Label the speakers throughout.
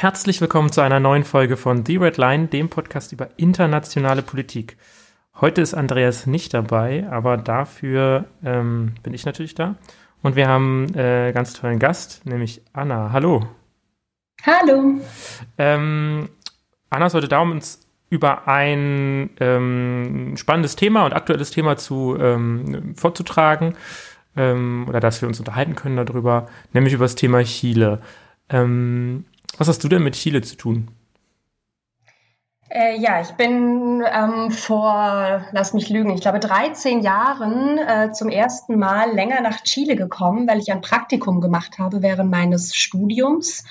Speaker 1: Herzlich willkommen zu einer neuen Folge von The Red Line, dem Podcast über internationale Politik. Heute ist Andreas nicht dabei, aber dafür ähm, bin ich natürlich da. Und wir haben äh, ganz tollen Gast, nämlich Anna. Hallo.
Speaker 2: Hallo.
Speaker 1: Ähm, Anna ist heute da, um uns über ein ähm, spannendes Thema und aktuelles Thema zu ähm, vorzutragen ähm, oder dass wir uns unterhalten können darüber, nämlich über das Thema Chile. Ähm, was hast du denn mit Chile zu tun?
Speaker 2: Äh, ja, ich bin ähm, vor, lass mich lügen, ich glaube 13 Jahren äh, zum ersten Mal länger nach Chile gekommen, weil ich ein Praktikum gemacht habe während meines Studiums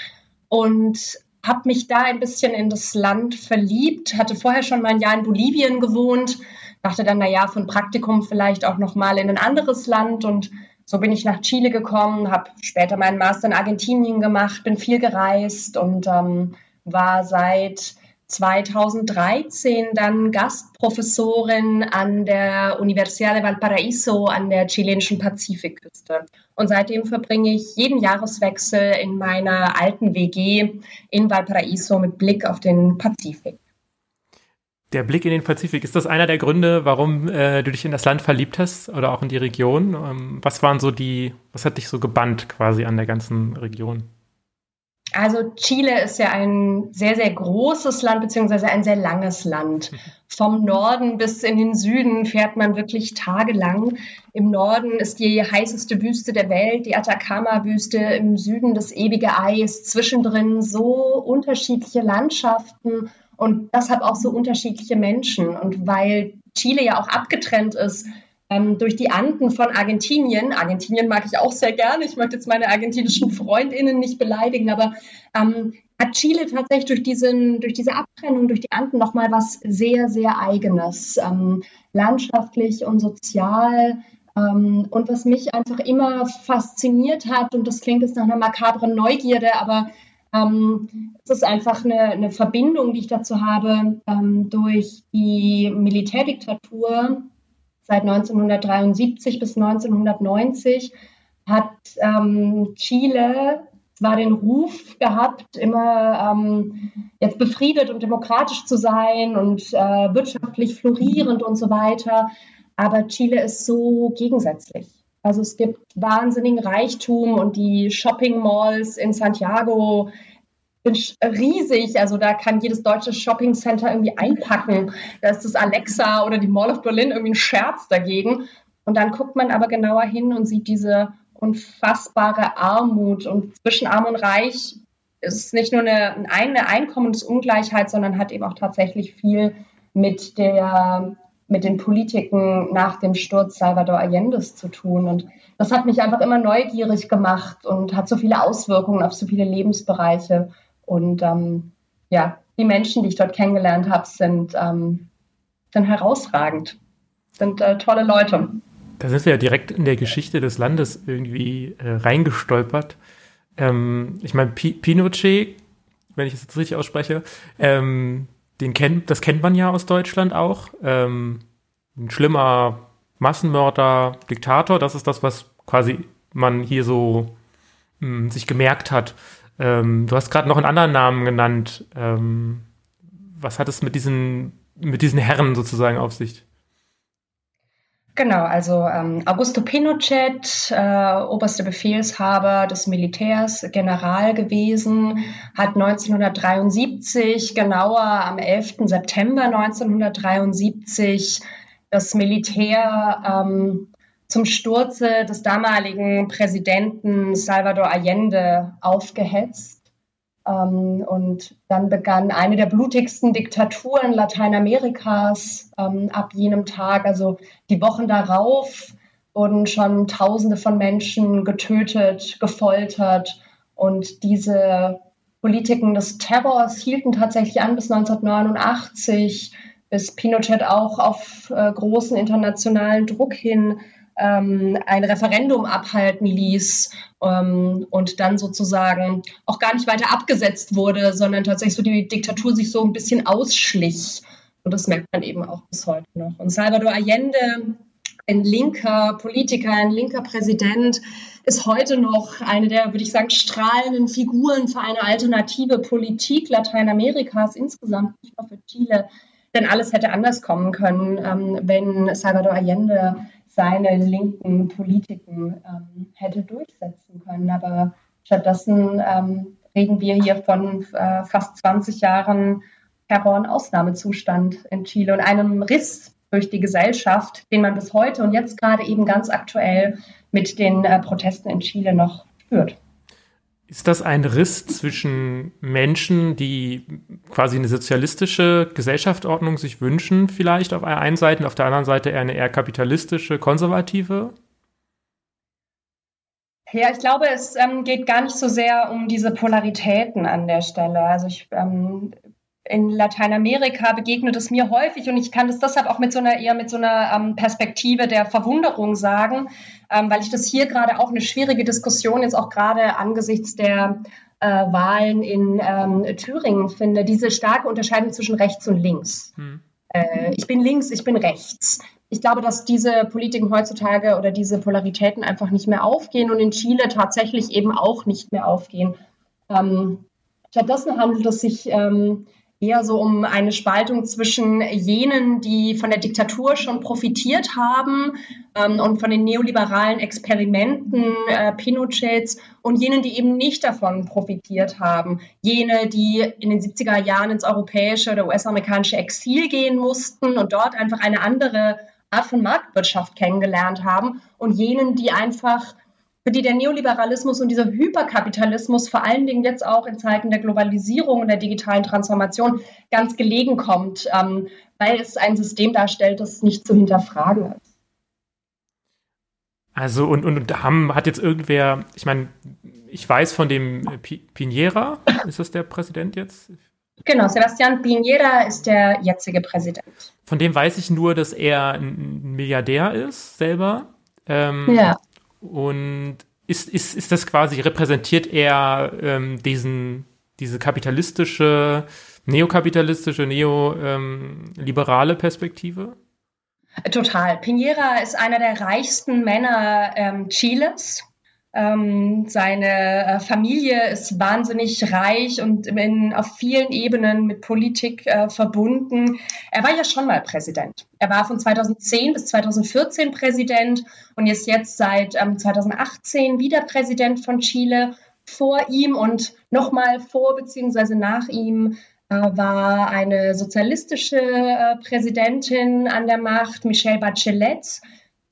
Speaker 2: und habe mich da ein bisschen in das Land verliebt, hatte vorher schon mal ein Jahr in Bolivien gewohnt, dachte dann, na ja, für ein Praktikum vielleicht auch noch mal in ein anderes Land und so bin ich nach Chile gekommen, habe später meinen Master in Argentinien gemacht, bin viel gereist und ähm, war seit 2013 dann Gastprofessorin an der Universidad de Valparaíso an der chilenischen Pazifikküste. Und seitdem verbringe ich jeden Jahreswechsel in meiner alten WG in Valparaíso mit Blick auf den Pazifik.
Speaker 1: Der Blick in den Pazifik, ist das einer der Gründe, warum äh, du dich in das Land verliebt hast oder auch in die Region? Ähm, was waren so die, was hat dich so gebannt quasi an der ganzen Region?
Speaker 2: Also Chile ist ja ein sehr, sehr großes Land, beziehungsweise ein sehr langes Land. Vom Norden bis in den Süden fährt man wirklich tagelang. Im Norden ist die heißeste Wüste der Welt, die Atacama-Wüste, im Süden das ewige Eis, zwischendrin so unterschiedliche Landschaften und deshalb auch so unterschiedliche Menschen. Und weil Chile ja auch abgetrennt ist ähm, durch die Anden von Argentinien, Argentinien mag ich auch sehr gerne, ich möchte jetzt meine argentinischen Freundinnen nicht beleidigen, aber ähm, hat Chile tatsächlich durch, diesen, durch diese Abtrennung, durch die Anden nochmal was sehr, sehr Eigenes, ähm, landschaftlich und sozial. Ähm, und was mich einfach immer fasziniert hat, und das klingt jetzt nach einer makabren Neugierde, aber ähm, es ist einfach eine, eine, Verbindung, die ich dazu habe, ähm, durch die Militärdiktatur seit 1973 bis 1990 hat ähm, Chile zwar den Ruf gehabt, immer ähm, jetzt befriedet und demokratisch zu sein und äh, wirtschaftlich florierend und so weiter, aber Chile ist so gegensätzlich. Also es gibt wahnsinnigen Reichtum und die Shopping Malls in Santiago sind riesig. Also da kann jedes deutsche Shopping Center irgendwie einpacken. Da ist das Alexa oder die Mall of Berlin irgendwie ein Scherz dagegen. Und dann guckt man aber genauer hin und sieht diese unfassbare Armut. Und zwischen Arm und Reich ist nicht nur eine, eine Einkommensungleichheit, sondern hat eben auch tatsächlich viel mit der mit den Politiken nach dem Sturz Salvador Allende's zu tun. Und das hat mich einfach immer neugierig gemacht und hat so viele Auswirkungen auf so viele Lebensbereiche. Und ähm, ja, die Menschen, die ich dort kennengelernt habe, sind, ähm, sind herausragend, sind äh, tolle Leute.
Speaker 1: Da sind wir ja direkt in der Geschichte des Landes irgendwie äh, reingestolpert. Ähm, ich meine, Pinochet, wenn ich es jetzt richtig ausspreche, ähm, den kennt, das kennt man ja aus Deutschland auch. Ähm, ein schlimmer Massenmörder, Diktator, das ist das, was quasi man hier so mh, hm, sich gemerkt hat. Ähm, du hast gerade noch einen anderen Namen genannt. Ähm, was hat es mit diesen, mit diesen Herren sozusagen auf sich?
Speaker 2: Genau, also ähm, Augusto Pinochet, äh, oberster Befehlshaber des Militärs, General gewesen, hat 1973, genauer am 11. September 1973, das Militär ähm, zum Sturze des damaligen Präsidenten Salvador Allende aufgehetzt. Ähm, und dann begann eine der blutigsten Diktaturen Lateinamerikas ähm, ab jenem Tag. Also die Wochen darauf wurden schon Tausende von Menschen getötet, gefoltert. Und diese Politiken des Terrors hielten tatsächlich an bis 1989, bis Pinochet auch auf äh, großen internationalen Druck hin ähm, ein Referendum abhalten ließ ähm, und dann sozusagen auch gar nicht weiter abgesetzt wurde, sondern tatsächlich so die Diktatur sich so ein bisschen ausschlich. Und das merkt man eben auch bis heute noch. Und Salvador Allende ein linker Politiker, ein linker Präsident, ist heute noch eine der, würde ich sagen, strahlenden Figuren für eine alternative Politik Lateinamerikas insgesamt, nicht nur für Chile. Denn alles hätte anders kommen können, ähm, wenn Salvador Allende seine linken Politiken ähm, hätte durchsetzen können. Aber stattdessen ähm, reden wir hier von äh, fast 20 Jahren Terror- und Ausnahmezustand in Chile und einem Riss durch die Gesellschaft, den man bis heute und jetzt gerade eben ganz aktuell mit den äh, Protesten in Chile noch spürt.
Speaker 1: Ist das ein Riss zwischen Menschen, die quasi eine sozialistische Gesellschaftsordnung sich wünschen, vielleicht auf der einen Seite, auf der anderen Seite eine eher kapitalistische, konservative?
Speaker 2: Ja, ich glaube, es ähm, geht gar nicht so sehr um diese Polaritäten an der Stelle. Also ich ähm, in Lateinamerika begegnet es mir häufig und ich kann das deshalb auch mit so einer eher mit so einer ähm, Perspektive der Verwunderung sagen, ähm, weil ich das hier gerade auch eine schwierige Diskussion jetzt auch gerade angesichts der äh, Wahlen in ähm, Thüringen finde, diese starke Unterscheidung zwischen rechts und links. Hm. Äh, ich bin links, ich bin rechts. Ich glaube, dass diese Politiken heutzutage oder diese Polaritäten einfach nicht mehr aufgehen und in Chile tatsächlich eben auch nicht mehr aufgehen. Ähm, stattdessen handelt es sich ähm, eher so um eine Spaltung zwischen jenen, die von der Diktatur schon profitiert haben ähm, und von den neoliberalen Experimenten äh, Pinochets und jenen, die eben nicht davon profitiert haben. Jene, die in den 70er Jahren ins europäische oder US-amerikanische Exil gehen mussten und dort einfach eine andere Art von Marktwirtschaft kennengelernt haben und jenen, die einfach für die der Neoliberalismus und dieser Hyperkapitalismus vor allen Dingen jetzt auch in Zeiten der Globalisierung und der digitalen Transformation ganz gelegen kommt, ähm, weil es ein System darstellt, das nicht zu hinterfragen ist.
Speaker 1: Also und, und, und haben, hat jetzt irgendwer, ich meine, ich weiß von dem Piñera, ist das der Präsident jetzt?
Speaker 2: Genau, Sebastian Piñera ist der jetzige Präsident.
Speaker 1: Von dem weiß ich nur, dass er ein Milliardär ist, selber. Ähm, ja. Und ist, ist, ist das quasi, repräsentiert er ähm, diesen, diese kapitalistische, neokapitalistische, neoliberale ähm, Perspektive?
Speaker 2: Total. Piñera ist einer der reichsten Männer ähm, Chiles. Ähm, seine äh, Familie ist wahnsinnig reich und in, auf vielen Ebenen mit Politik äh, verbunden. Er war ja schon mal Präsident. Er war von 2010 bis 2014 Präsident und ist jetzt seit ähm, 2018 wieder Präsident von Chile. Vor ihm und nochmal vor bzw. nach ihm äh, war eine sozialistische äh, Präsidentin an der Macht, Michelle Bachelet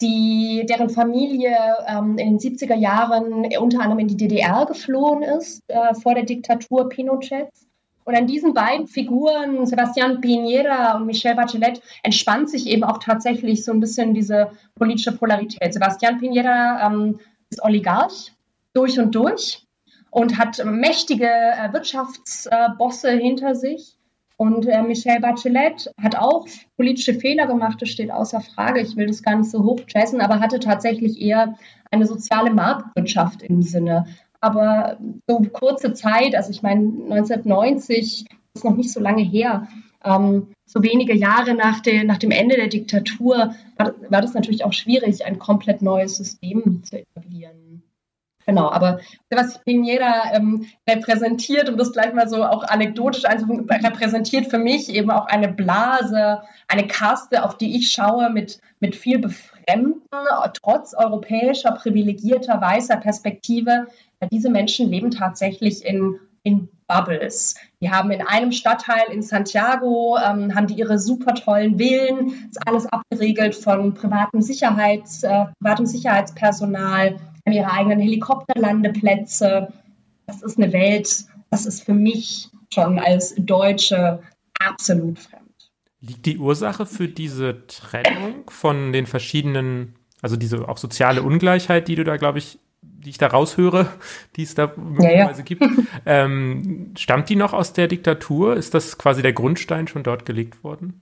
Speaker 2: die, deren Familie ähm, in den 70er Jahren unter anderem in die DDR geflohen ist, äh, vor der Diktatur Pinochets. Und an diesen beiden Figuren, Sebastián Piñera und Michelle Bachelet, entspannt sich eben auch tatsächlich so ein bisschen diese politische Polarität. Sebastián Piñera ähm, ist Oligarch durch und durch und hat mächtige äh, Wirtschaftsbosse äh, hinter sich und äh, Michelle Bachelet hat auch politische Fehler gemacht, das steht außer Frage. Ich will das gar nicht so hoch jazzen, aber hatte tatsächlich eher eine soziale Marktwirtschaft im Sinne. Aber so kurze Zeit, also ich meine 1990 ist noch nicht so lange her, ähm, so wenige Jahre nach, de, nach dem Ende der Diktatur, war, war das natürlich auch schwierig, ein komplett neues System zu etablieren. Genau, aber was Pineda ähm, repräsentiert, um das gleich mal so auch anekdotisch einzufügen, repräsentiert für mich eben auch eine Blase, eine Kaste, auf die ich schaue mit, mit viel Befremden, trotz europäischer, privilegierter, weißer Perspektive. Diese Menschen leben tatsächlich in, in Bubbles. Die haben in einem Stadtteil in Santiago, ähm, haben die ihre super tollen Villen, ist alles abgeregelt von privatem, Sicherheits, äh, privatem Sicherheitspersonal ihre eigenen Helikopterlandeplätze. Das ist eine Welt, das ist für mich schon als Deutsche absolut fremd.
Speaker 1: Liegt die Ursache für diese Trennung von den verschiedenen, also diese auch soziale Ungleichheit, die du da, glaube ich, die ich da raushöre, die es da möglicherweise ja, ja. gibt, ähm, stammt die noch aus der Diktatur? Ist das quasi der Grundstein schon dort gelegt worden?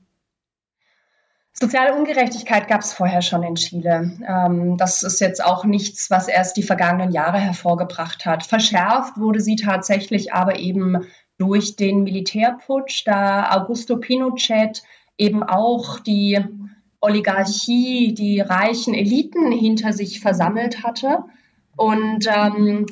Speaker 2: Soziale Ungerechtigkeit gab es vorher schon in Chile. Ähm, das ist jetzt auch nichts, was erst die vergangenen Jahre hervorgebracht hat. Verschärft wurde sie tatsächlich aber eben durch den Militärputsch, da Augusto Pinochet eben auch die Oligarchie die reichen Eliten hinter sich versammelt hatte und ähm,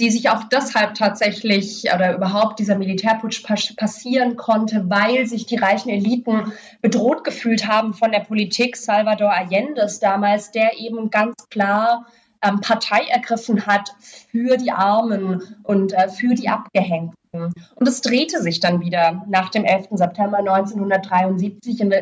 Speaker 2: die sich auch deshalb tatsächlich oder überhaupt dieser Militärputsch passieren konnte, weil sich die reichen Eliten bedroht gefühlt haben von der Politik Salvador Allende's damals, der eben ganz klar ähm, Partei ergriffen hat für die Armen und äh, für die Abgehängten. Und es drehte sich dann wieder nach dem 11. September 1973 in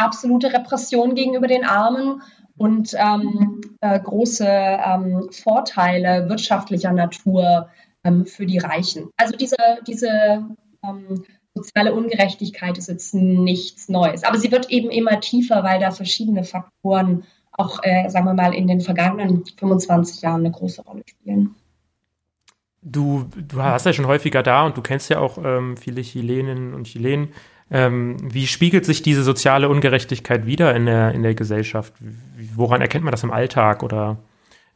Speaker 2: absolute Repression gegenüber den Armen und ähm, äh, große ähm, Vorteile wirtschaftlicher Natur ähm, für die Reichen. Also diese, diese ähm, soziale Ungerechtigkeit ist jetzt nichts Neues, aber sie wird eben immer tiefer, weil da verschiedene Faktoren auch, äh, sagen wir mal, in den vergangenen 25 Jahren eine große Rolle spielen.
Speaker 1: Du, du hast ja schon häufiger da und du kennst ja auch ähm, viele Chileninnen und Chilenen. Ähm, wie spiegelt sich diese soziale Ungerechtigkeit wieder in der, in der Gesellschaft? Woran erkennt man das im Alltag? Oder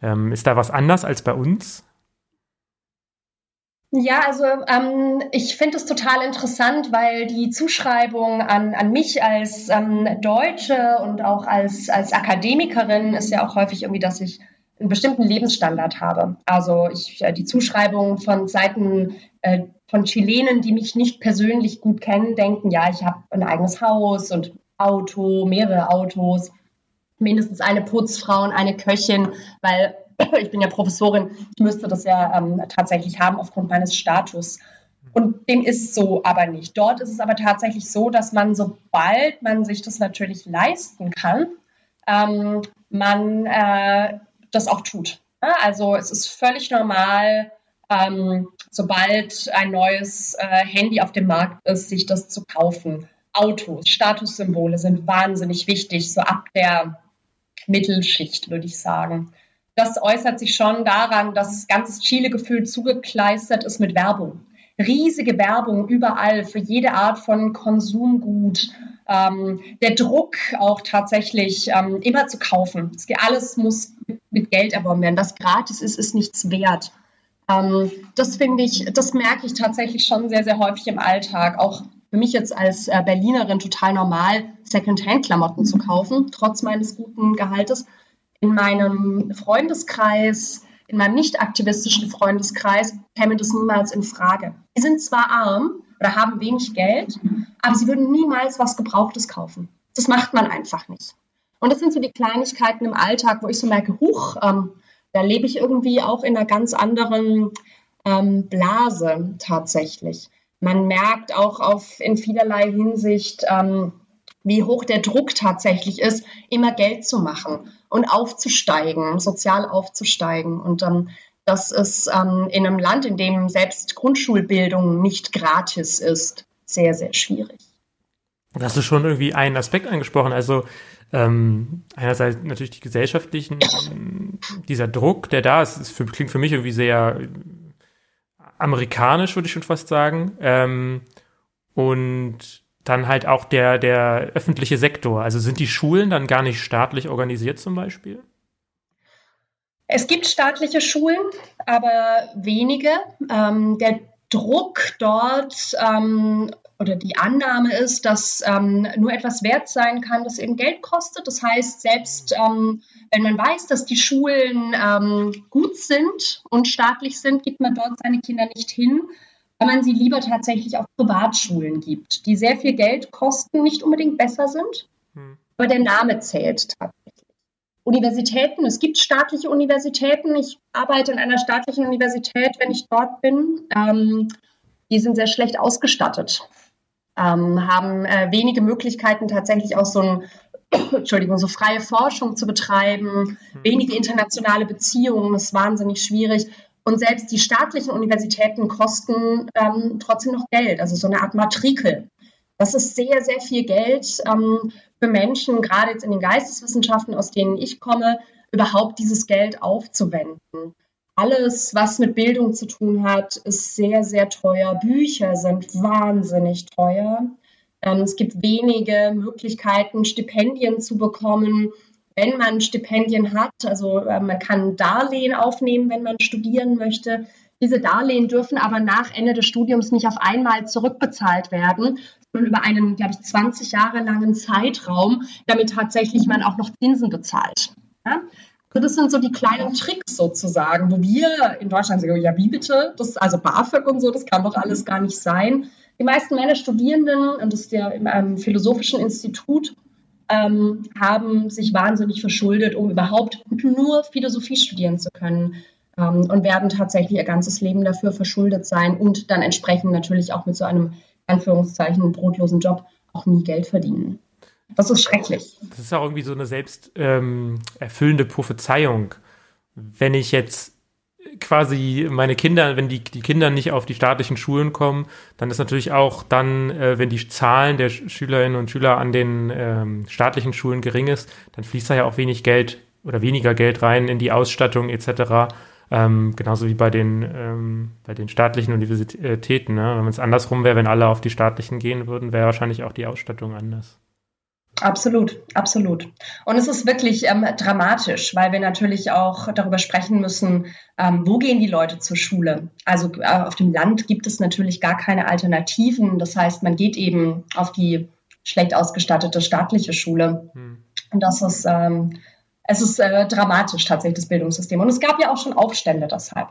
Speaker 1: ähm, ist da was anders als bei uns?
Speaker 2: Ja, also ähm, ich finde es total interessant, weil die Zuschreibung an, an mich als ähm, Deutsche und auch als, als Akademikerin ist ja auch häufig irgendwie, dass ich einen bestimmten Lebensstandard habe. Also ich, äh, die Zuschreibung von Seiten äh, von Chilenen, die mich nicht persönlich gut kennen, denken, ja, ich habe ein eigenes Haus und Auto, mehrere Autos, mindestens eine Putzfrau und eine Köchin, weil ich bin ja Professorin, ich müsste das ja ähm, tatsächlich haben aufgrund meines Status. Und dem ist so aber nicht. Dort ist es aber tatsächlich so, dass man, sobald man sich das natürlich leisten kann, ähm, man äh, das auch tut. Also es ist völlig normal, ähm, sobald ein neues äh, Handy auf dem Markt ist, sich das zu kaufen. Autos, Statussymbole sind wahnsinnig wichtig, so ab der Mittelschicht, würde ich sagen. Das äußert sich schon daran, dass ganzes Chile gefühlt zugekleistert ist mit Werbung. Riesige Werbung überall für jede Art von Konsumgut. Ähm, der Druck auch tatsächlich ähm, immer zu kaufen. Alles muss mit Geld erworben werden. Was gratis ist, ist nichts wert. Ähm, das finde ich, das merke ich tatsächlich schon sehr, sehr häufig im Alltag. Auch für mich jetzt als äh, Berlinerin total normal, Secondhand-Klamotten zu kaufen, trotz meines guten Gehaltes. In meinem Freundeskreis, in meinem nicht aktivistischen Freundeskreis käme das niemals in Frage. Die sind zwar arm oder haben wenig Geld, aber sie würden niemals was Gebrauchtes kaufen. Das macht man einfach nicht. Und das sind so die Kleinigkeiten im Alltag, wo ich so merke, huch, ähm, da lebe ich irgendwie auch in einer ganz anderen ähm, Blase tatsächlich. Man merkt auch auf, in vielerlei Hinsicht, ähm, wie hoch der Druck tatsächlich ist, immer Geld zu machen und aufzusteigen, sozial aufzusteigen. Und ähm, das ist ähm, in einem Land, in dem selbst Grundschulbildung nicht gratis ist, sehr, sehr schwierig.
Speaker 1: Da hast du schon irgendwie einen Aspekt angesprochen. Also ähm, einerseits natürlich die gesellschaftlichen, dieser Druck, der da ist, ist für, klingt für mich irgendwie sehr amerikanisch, würde ich schon fast sagen. Ähm, und dann halt auch der, der öffentliche Sektor. Also sind die Schulen dann gar nicht staatlich organisiert zum Beispiel?
Speaker 2: Es gibt staatliche Schulen, aber wenige. Ähm, der Druck dort ähm, oder die Annahme ist, dass ähm, nur etwas wert sein kann, das eben Geld kostet. Das heißt, selbst ähm, wenn man weiß, dass die Schulen ähm, gut sind und staatlich sind, gibt man dort seine Kinder nicht hin, weil man sie lieber tatsächlich auf Privatschulen gibt, die sehr viel Geld kosten, nicht unbedingt besser sind, hm. aber der Name zählt tatsächlich. Universitäten, es gibt staatliche Universitäten. Ich arbeite in einer staatlichen Universität, wenn ich dort bin. Ähm, die sind sehr schlecht ausgestattet ähm, haben äh, wenige Möglichkeiten, tatsächlich auch so ein Entschuldigung, so freie Forschung zu betreiben, mhm. wenige internationale Beziehungen, das ist wahnsinnig schwierig. Und selbst die staatlichen Universitäten kosten ähm, trotzdem noch Geld, also so eine Art Matrikel. Das ist sehr, sehr viel Geld ähm, für Menschen, gerade jetzt in den Geisteswissenschaften, aus denen ich komme, überhaupt dieses Geld aufzuwenden. Alles, was mit Bildung zu tun hat, ist sehr, sehr teuer. Bücher sind wahnsinnig teuer. Ähm, es gibt wenige Möglichkeiten, Stipendien zu bekommen, wenn man Stipendien hat. Also äh, man kann Darlehen aufnehmen, wenn man studieren möchte. Diese Darlehen dürfen aber nach Ende des Studiums nicht auf einmal zurückbezahlt werden, sondern über einen, glaube ich, 20 Jahre langen Zeitraum, damit tatsächlich man auch noch Zinsen bezahlt. Ja? Also das sind so die kleinen Tricks sozusagen, wo wir in Deutschland sagen, ja, wie bitte? Das, also BAföG und so, das kann doch alles gar nicht sein. Die meisten meiner Studierenden, und das ist ja in einem philosophischen Institut, ähm, haben sich wahnsinnig verschuldet, um überhaupt nur Philosophie studieren zu können ähm, und werden tatsächlich ihr ganzes Leben dafür verschuldet sein und dann entsprechend natürlich auch mit so einem Anführungszeichen brotlosen Job auch nie Geld verdienen. Das ist schrecklich.
Speaker 1: Das ist auch irgendwie so eine selbst ähm, erfüllende Prophezeiung. Wenn ich jetzt quasi meine Kinder, wenn die, die Kinder nicht auf die staatlichen Schulen kommen, dann ist natürlich auch dann, äh, wenn die Zahlen der Schülerinnen und Schüler an den ähm, staatlichen Schulen gering ist, dann fließt da ja auch wenig Geld oder weniger Geld rein in die Ausstattung etc. Ähm, genauso wie bei den, ähm, bei den staatlichen Universitäten. Ne? Wenn es andersrum wäre, wenn alle auf die staatlichen gehen würden, wäre wahrscheinlich auch die Ausstattung anders.
Speaker 2: Absolut, absolut. Und es ist wirklich ähm, dramatisch, weil wir natürlich auch darüber sprechen müssen, ähm, wo gehen die Leute zur Schule. Also äh, auf dem Land gibt es natürlich gar keine Alternativen. Das heißt, man geht eben auf die schlecht ausgestattete staatliche Schule. Hm. Und das ist, ähm, es ist äh, dramatisch tatsächlich, das Bildungssystem. Und es gab ja auch schon Aufstände deshalb.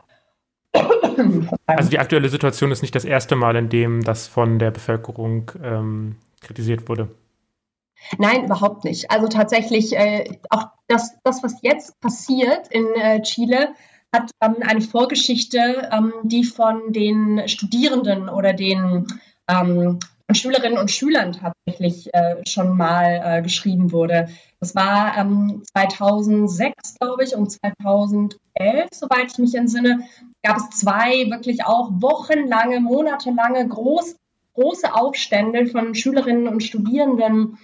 Speaker 1: Also die aktuelle Situation ist nicht das erste Mal, in dem das von der Bevölkerung ähm, kritisiert wurde.
Speaker 2: Nein, überhaupt nicht. Also tatsächlich, äh, auch das, das, was jetzt passiert in äh, Chile, hat ähm, eine Vorgeschichte, ähm, die von den Studierenden oder den ähm, Schülerinnen und Schülern tatsächlich äh, schon mal äh, geschrieben wurde. Das war 2006, ähm, glaube ich, und 2011, soweit ich mich entsinne, gab es zwei wirklich auch wochenlange, monatelange groß, große Aufstände von Schülerinnen und Studierenden,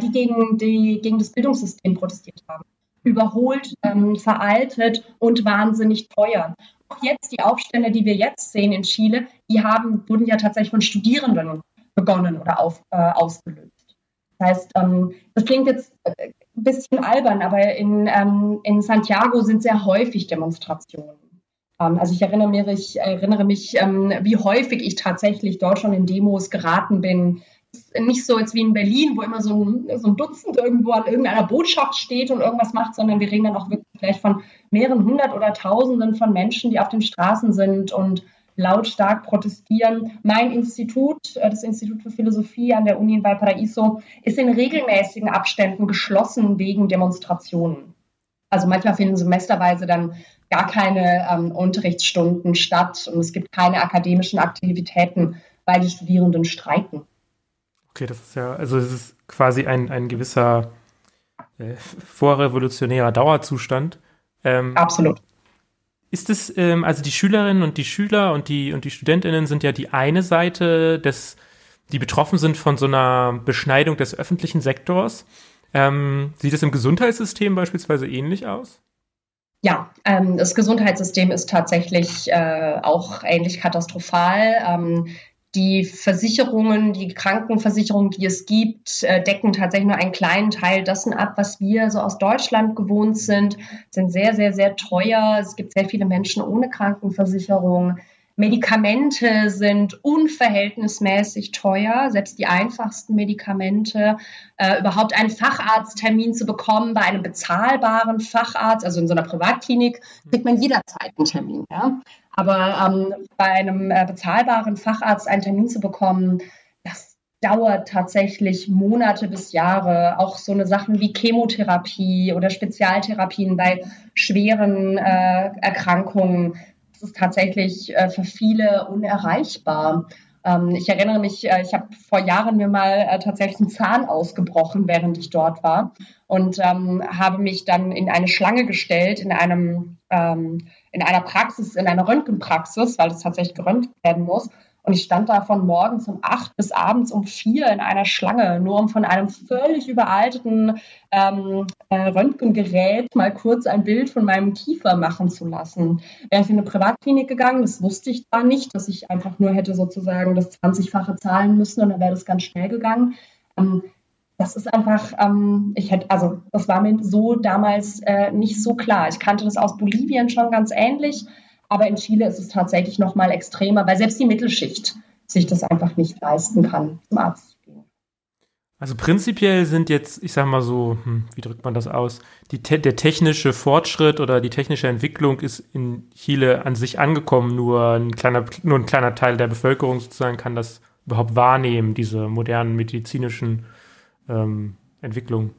Speaker 2: die, gegen die gegen das Bildungssystem protestiert haben. Überholt, ähm, veraltet und wahnsinnig teuer. Auch jetzt die Aufstände, die wir jetzt sehen in Chile, die haben, wurden ja tatsächlich von Studierenden begonnen oder auf, äh, ausgelöst. Das heißt, ähm, das klingt jetzt äh, ein bisschen albern, aber in, ähm, in Santiago sind sehr häufig Demonstrationen. Ähm, also ich erinnere mich, ich erinnere mich ähm, wie häufig ich tatsächlich dort schon in Demos geraten bin, nicht so jetzt wie in Berlin, wo immer so ein, so ein Dutzend irgendwo an irgendeiner Botschaft steht und irgendwas macht, sondern wir reden dann auch wirklich vielleicht von mehreren hundert oder tausenden von Menschen, die auf den Straßen sind und lautstark protestieren. Mein Institut, äh, das Institut für Philosophie an der Uni in Valparaiso, ist in regelmäßigen Abständen geschlossen wegen Demonstrationen. Also manchmal finden semesterweise dann gar keine ähm, Unterrichtsstunden statt und es gibt keine akademischen Aktivitäten, weil die Studierenden streiken.
Speaker 1: Okay, das ist ja, also es ist quasi ein, ein gewisser äh, vorrevolutionärer Dauerzustand.
Speaker 2: Ähm, Absolut.
Speaker 1: Ist es, ähm, also die Schülerinnen und die Schüler und die, und die Studentinnen sind ja die eine Seite des, die betroffen sind von so einer Beschneidung des öffentlichen Sektors. Ähm, sieht es im Gesundheitssystem beispielsweise ähnlich aus?
Speaker 2: Ja, ähm, das Gesundheitssystem ist tatsächlich äh, auch ähnlich katastrophal. Ähm, die Versicherungen, die Krankenversicherungen, die es gibt, äh, decken tatsächlich nur einen kleinen Teil dessen ab, was wir so aus Deutschland gewohnt sind, sind sehr, sehr, sehr teuer. Es gibt sehr viele Menschen ohne Krankenversicherung. Medikamente sind unverhältnismäßig teuer, selbst die einfachsten Medikamente. Äh, überhaupt einen Facharzttermin zu bekommen bei einem bezahlbaren Facharzt, also in so einer Privatklinik, kriegt man jederzeit einen Termin. Ja? Aber ähm, bei einem äh, bezahlbaren Facharzt einen Termin zu bekommen, das dauert tatsächlich Monate bis Jahre. Auch so eine Sachen wie Chemotherapie oder Spezialtherapien bei schweren äh, Erkrankungen, das ist tatsächlich äh, für viele unerreichbar. Ähm, ich erinnere mich, äh, ich habe vor Jahren mir mal äh, tatsächlich einen Zahn ausgebrochen, während ich dort war und ähm, habe mich dann in eine Schlange gestellt in einem ähm, in einer Praxis, in einer Röntgenpraxis, weil das tatsächlich geröntgt werden muss. Und ich stand da von morgens um acht bis abends um vier in einer Schlange, nur um von einem völlig überalteten ähm, äh, Röntgengerät mal kurz ein Bild von meinem Kiefer machen zu lassen. Wäre ich in eine Privatklinik gegangen, das wusste ich da nicht, dass ich einfach nur hätte sozusagen das 20-fache zahlen müssen und dann wäre das ganz schnell gegangen. Ähm, das ist einfach, ähm, ich hätte, also das war mir so damals äh, nicht so klar. Ich kannte das aus Bolivien schon ganz ähnlich. Aber in Chile ist es tatsächlich noch mal extremer, weil selbst die Mittelschicht sich das einfach nicht leisten kann, zum Arzt zu gehen.
Speaker 1: Also prinzipiell sind jetzt, ich sag mal so, hm, wie drückt man das aus? Die, der technische Fortschritt oder die technische Entwicklung ist in Chile an sich angekommen. Nur ein kleiner, nur ein kleiner Teil der Bevölkerung sozusagen kann das überhaupt wahrnehmen, diese modernen medizinischen ähm, Entwicklungen.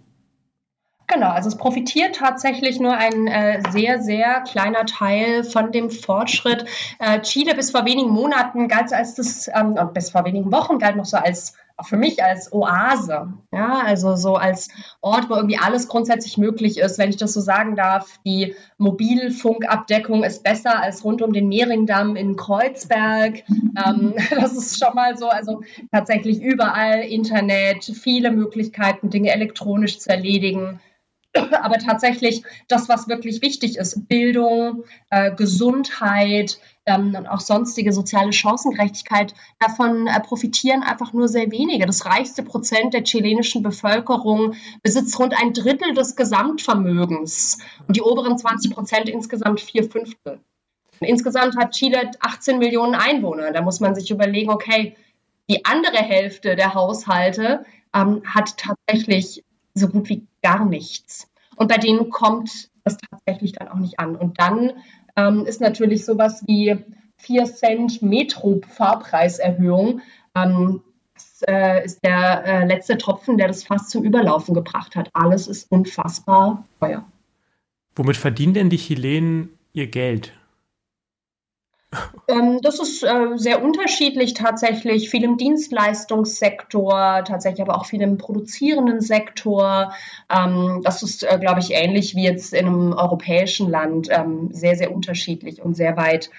Speaker 2: Genau, also es profitiert tatsächlich nur ein äh, sehr, sehr kleiner Teil von dem Fortschritt. Äh, Chile bis vor wenigen Monaten galt als das, ähm, bis vor wenigen Wochen galt noch so als für mich als Oase, ja, also so als Ort, wo irgendwie alles grundsätzlich möglich ist, wenn ich das so sagen darf. Die Mobilfunkabdeckung ist besser als rund um den Mehringdamm in Kreuzberg. Ähm, das ist schon mal so, also tatsächlich überall Internet, viele Möglichkeiten, Dinge elektronisch zu erledigen. Aber tatsächlich das, was wirklich wichtig ist, Bildung, äh, Gesundheit ähm, und auch sonstige soziale Chancengerechtigkeit, davon äh, profitieren einfach nur sehr wenige. Das reichste Prozent der chilenischen Bevölkerung besitzt rund ein Drittel des Gesamtvermögens und die oberen 20 Prozent insgesamt vier Fünftel. insgesamt hat Chile 18 Millionen Einwohner. Da muss man sich überlegen, okay, die andere Hälfte der Haushalte ähm, hat tatsächlich so gut wie gar nichts. Und bei denen kommt das tatsächlich dann auch nicht an. Und dann ähm, ist natürlich sowas wie 4 Cent Metro-Fahrpreiserhöhung. Ähm, das äh, ist der äh, letzte Tropfen, der das fast zum Überlaufen gebracht hat. Alles ist unfassbar teuer.
Speaker 1: Womit verdienen denn die Chilenen ihr Geld?
Speaker 2: Ähm, das ist äh, sehr unterschiedlich tatsächlich. Viel im Dienstleistungssektor, tatsächlich aber auch viel im produzierenden Sektor. Ähm, das ist, äh, glaube ich, ähnlich wie jetzt in einem europäischen Land ähm, sehr, sehr unterschiedlich und sehr weit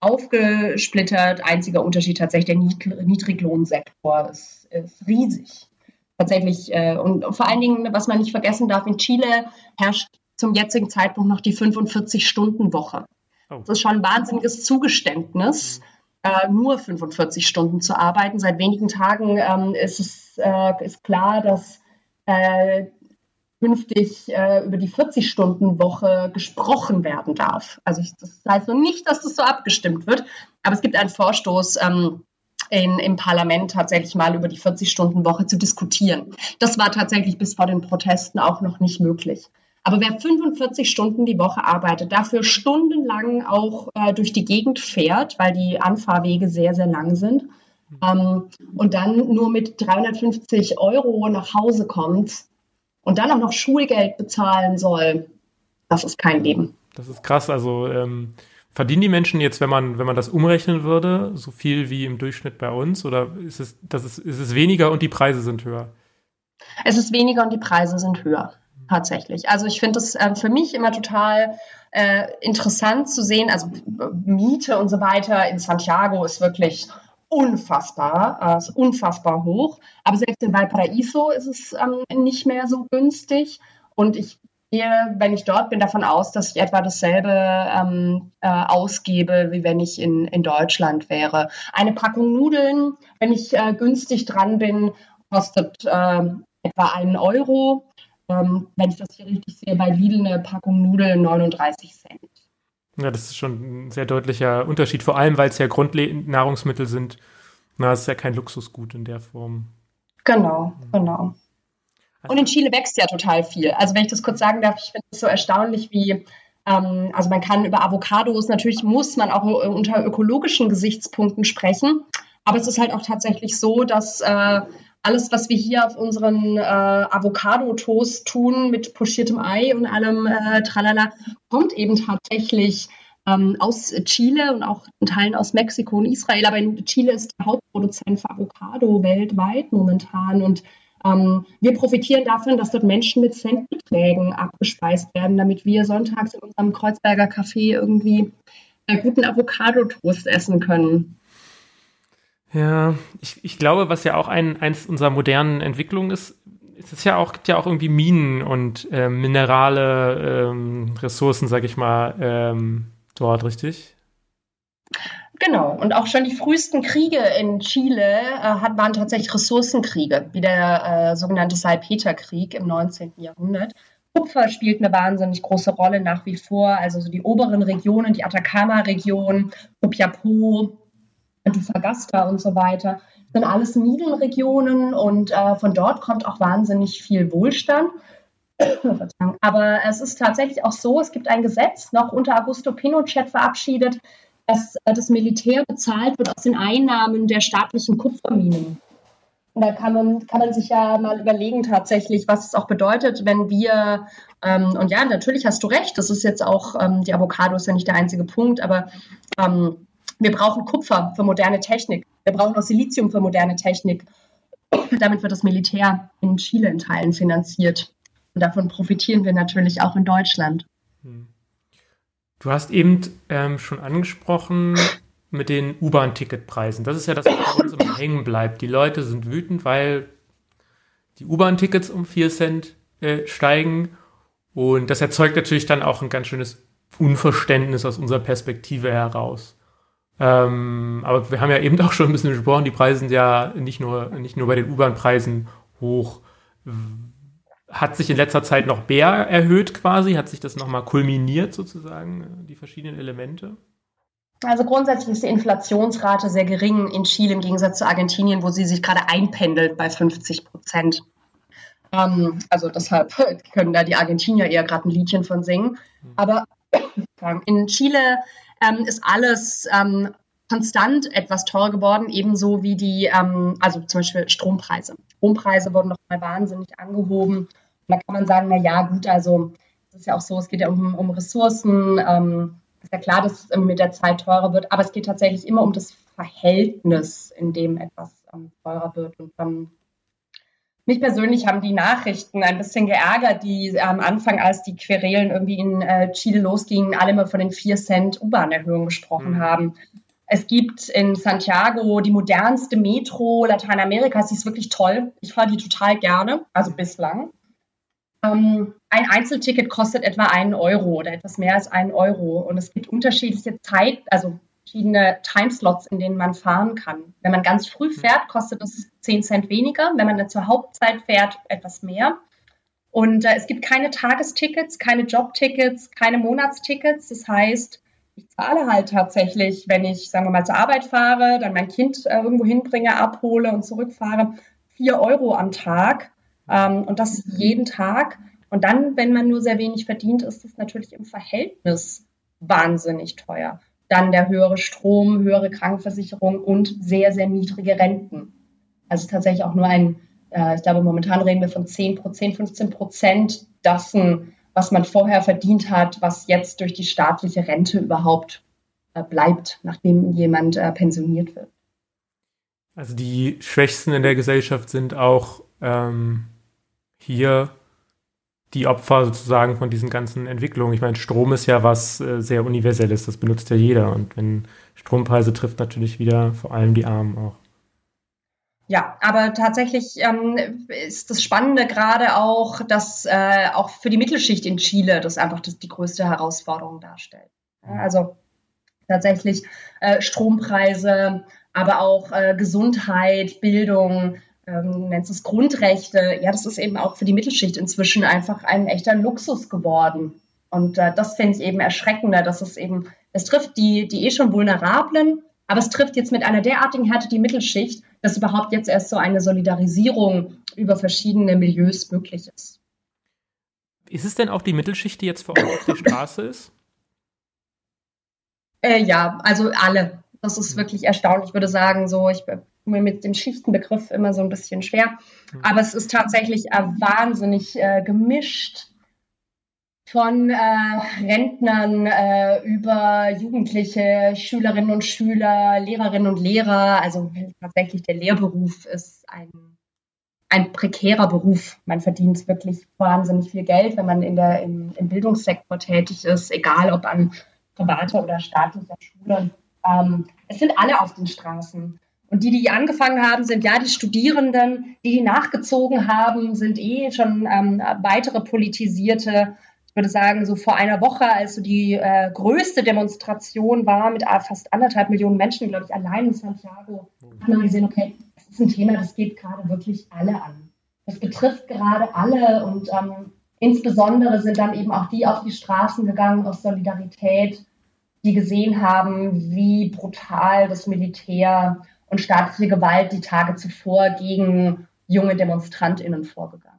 Speaker 2: aufgesplittert. Einziger Unterschied tatsächlich der Niedriglohnsektor ist, ist riesig. Tatsächlich. Äh, und vor allen Dingen, was man nicht vergessen darf, in Chile herrscht zum jetzigen Zeitpunkt noch die 45-Stunden-Woche. Oh. Das ist schon ein wahnsinniges Zugeständnis, äh, nur 45 Stunden zu arbeiten. Seit wenigen Tagen ähm, ist es äh, ist klar, dass äh, künftig äh, über die 40-Stunden-Woche gesprochen werden darf. Also das heißt noch nicht, dass das so abgestimmt wird, aber es gibt einen Vorstoß. Ähm, in, im Parlament tatsächlich mal über die 40-Stunden-Woche zu diskutieren. Das war tatsächlich bis vor den Protesten auch noch nicht möglich. Aber wer 45 Stunden die Woche arbeitet, dafür stundenlang auch äh, durch die Gegend fährt, weil die Anfahrwege sehr, sehr lang sind, ähm, und dann nur mit 350 Euro nach Hause kommt und dann auch noch Schulgeld bezahlen soll, das ist kein Leben.
Speaker 1: Das ist krass. Also ähm, verdienen die Menschen jetzt, wenn man, wenn man das umrechnen würde, so viel wie im Durchschnitt bei uns? Oder ist es, das ist, ist es weniger und die Preise sind höher?
Speaker 2: Es ist weniger und die Preise sind höher tatsächlich. Also ich finde es äh, für mich immer total äh, interessant zu sehen. Also Miete und so weiter in Santiago ist wirklich unfassbar, äh, ist unfassbar hoch. Aber selbst in Valparaiso ist es ähm, nicht mehr so günstig. Und ich gehe, wenn ich dort bin, davon aus, dass ich etwa dasselbe ähm, äh, ausgebe, wie wenn ich in, in Deutschland wäre. Eine Packung Nudeln, wenn ich äh, günstig dran bin, kostet äh, etwa einen Euro ähm, wenn ich das hier richtig sehe, bei Lidl eine Packung Nudeln 39 Cent.
Speaker 1: Ja, das ist schon ein sehr deutlicher Unterschied, vor allem weil es ja Grundnahrungsmittel sind. Na, es ist ja kein Luxusgut in der Form.
Speaker 2: Genau, genau. Also Und in Chile wächst ja total viel. Also wenn ich das kurz sagen darf, ich finde es so erstaunlich, wie ähm, also man kann über Avocados, natürlich muss man auch unter ökologischen Gesichtspunkten sprechen. Aber es ist halt auch tatsächlich so, dass äh, alles, was wir hier auf unseren äh, Avocado-Toast tun mit pochiertem Ei und allem äh, Tralala, kommt eben tatsächlich ähm, aus Chile und auch in Teilen aus Mexiko und Israel. Aber Chile ist der Hauptproduzent für Avocado weltweit momentan und ähm, wir profitieren davon, dass dort Menschen mit Centbeträgen abgespeist werden, damit wir sonntags in unserem Kreuzberger Café irgendwie äh, guten Avocado-Toast essen können.
Speaker 1: Ja, ich, ich glaube, was ja auch ein, eins unserer modernen Entwicklungen ist, ist es ja auch, gibt ja auch irgendwie Minen und äh, minerale ähm, Ressourcen, sag ich mal, ähm, dort, richtig?
Speaker 2: Genau, und auch schon die frühesten Kriege in Chile äh, hat, waren tatsächlich Ressourcenkriege, wie der äh, sogenannte Salpeterkrieg im 19. Jahrhundert, Kupfer spielt eine wahnsinnig große Rolle nach wie vor. Also so die oberen Regionen, die Atacama-Region, Copiapó, Antofagasta und so weiter, sind alles Minenregionen und äh, von dort kommt auch wahnsinnig viel Wohlstand. Aber es ist tatsächlich auch so, es gibt ein Gesetz, noch unter Augusto Pinochet verabschiedet, dass äh, das Militär bezahlt wird aus den Einnahmen der staatlichen Kupferminen. Da kann man, kann man sich ja mal überlegen tatsächlich, was es auch bedeutet, wenn wir, ähm, und ja, natürlich hast du recht, das ist jetzt auch, ähm, die Avocado ist ja nicht der einzige Punkt, aber ähm, wir brauchen Kupfer für moderne Technik. Wir brauchen auch Silizium für moderne Technik. Damit wird das Militär in Chile in Teilen finanziert. Und davon profitieren wir natürlich auch in Deutschland. Hm.
Speaker 1: Du hast eben ähm, schon angesprochen, mit den U-Bahn-Ticketpreisen. Das ist ja das, was uns immer hängen bleibt. Die Leute sind wütend, weil die U-Bahn-Tickets um 4 Cent äh, steigen. Und das erzeugt natürlich dann auch ein ganz schönes Unverständnis aus unserer Perspektive heraus. Ähm, aber wir haben ja eben auch schon ein bisschen gesprochen, die Preise sind ja nicht nur, nicht nur bei den U-Bahn-Preisen hoch. Hat sich in letzter Zeit noch mehr erhöht quasi? Hat sich das nochmal kulminiert sozusagen, die verschiedenen Elemente?
Speaker 2: Also grundsätzlich ist die Inflationsrate sehr gering in Chile im Gegensatz zu Argentinien, wo sie sich gerade einpendelt bei 50 Prozent. Ähm, also deshalb können da die Argentinier eher gerade ein Liedchen von singen. Aber in Chile ähm, ist alles ähm, konstant etwas teurer geworden, ebenso wie die, ähm, also zum Beispiel Strompreise. Strompreise wurden noch mal wahnsinnig angehoben. Und da kann man sagen, na ja, gut, also es ist ja auch so, es geht ja um, um Ressourcen. Ähm, ist ja klar, dass es mit der Zeit teurer wird, aber es geht tatsächlich immer um das Verhältnis, in dem etwas ähm, teurer wird. Und ähm, mich persönlich haben die Nachrichten ein bisschen geärgert, die am Anfang, als die Querelen irgendwie in äh, Chile losgingen, alle mal von den 4 Cent U-Bahn-Erhöhungen gesprochen mhm. haben. Es gibt in Santiago die modernste Metro Lateinamerikas, die ist wirklich toll. Ich fahre die total gerne, also bislang. Ähm, ein Einzelticket kostet etwa einen Euro oder etwas mehr als einen Euro. Und es gibt unterschiedliche Zeit, also verschiedene Timeslots, in denen man fahren kann. Wenn man ganz früh hm. fährt, kostet das 10 Cent weniger. Wenn man dann zur Hauptzeit fährt, etwas mehr. Und äh, es gibt keine Tagestickets, keine Jobtickets, keine Monatstickets. Das heißt, ich zahle halt tatsächlich, wenn ich, sagen wir mal, zur Arbeit fahre, dann mein Kind äh, irgendwo hinbringe, abhole und zurückfahre, 4 Euro am Tag. Ähm, und das jeden Tag. Und dann, wenn man nur sehr wenig verdient, ist es natürlich im Verhältnis wahnsinnig teuer. Dann der höhere Strom, höhere Krankenversicherung und sehr, sehr niedrige Renten. Also tatsächlich auch nur ein, äh, ich glaube, momentan reden wir von 10 Prozent, 15 Prozent dessen, was man vorher verdient hat, was jetzt durch die staatliche Rente überhaupt äh, bleibt, nachdem jemand äh, pensioniert wird.
Speaker 1: Also die Schwächsten in der Gesellschaft sind auch ähm, hier die Opfer sozusagen von diesen ganzen Entwicklungen. Ich meine, Strom ist ja was äh, sehr Universelles, das benutzt ja jeder. Und wenn Strompreise trifft natürlich wieder vor allem die Armen auch.
Speaker 2: Ja, aber tatsächlich ähm, ist das Spannende gerade auch, dass äh, auch für die Mittelschicht in Chile das einfach das, die größte Herausforderung darstellt. Ja, also tatsächlich äh, Strompreise, aber auch äh, Gesundheit, Bildung, ähm, nennt es Grundrechte, ja, das ist eben auch für die Mittelschicht inzwischen einfach ein echter Luxus geworden. Und äh, das finde ich eben erschreckender, dass es eben, es trifft die, die eh schon Vulnerablen, aber es trifft jetzt mit einer derartigen Härte die Mittelschicht, dass überhaupt jetzt erst so eine Solidarisierung über verschiedene Milieus möglich ist.
Speaker 1: Ist es denn auch die Mittelschicht, die jetzt vor allem auf der Straße ist?
Speaker 2: Äh, ja, also alle. Das ist wirklich erstaunlich. Ich würde sagen, so, ich mir mit dem Schichtenbegriff immer so ein bisschen schwer. Mhm. Aber es ist tatsächlich äh, wahnsinnig äh, gemischt von äh, Rentnern äh, über Jugendliche, Schülerinnen und Schüler, Lehrerinnen und Lehrer. Also tatsächlich der Lehrberuf ist ein, ein prekärer Beruf. Man verdient wirklich wahnsinnig viel Geld, wenn man in der, im, im Bildungssektor tätig ist, egal ob an privater oder staatlicher Schule. Ähm, es sind alle auf den Straßen. Und die, die angefangen haben, sind ja die Studierenden. Die, die nachgezogen haben, sind eh schon ähm, weitere politisierte. Ich würde sagen, so vor einer Woche, als so die äh, größte Demonstration war mit äh, fast anderthalb Millionen Menschen, glaube ich, allein in Santiago, hat man gesehen, okay, das ist ein Thema, das geht gerade wirklich alle an. Das betrifft gerade alle und ähm, Insbesondere sind dann eben auch die auf die Straßen gegangen aus Solidarität, die gesehen haben, wie brutal das Militär und staatliche Gewalt die Tage zuvor gegen junge DemonstrantInnen vorgegangen.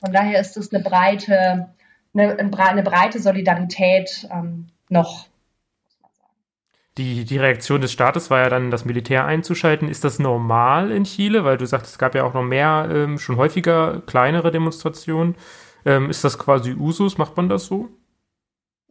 Speaker 2: Von daher ist es eine breite, eine, eine breite Solidarität ähm, noch.
Speaker 1: Die, die Reaktion des Staates war ja dann, das Militär einzuschalten. Ist das normal in Chile? Weil du sagst, es gab ja auch noch mehr, ähm, schon häufiger kleinere Demonstrationen. Ähm, ist das quasi Usus? Macht man das so?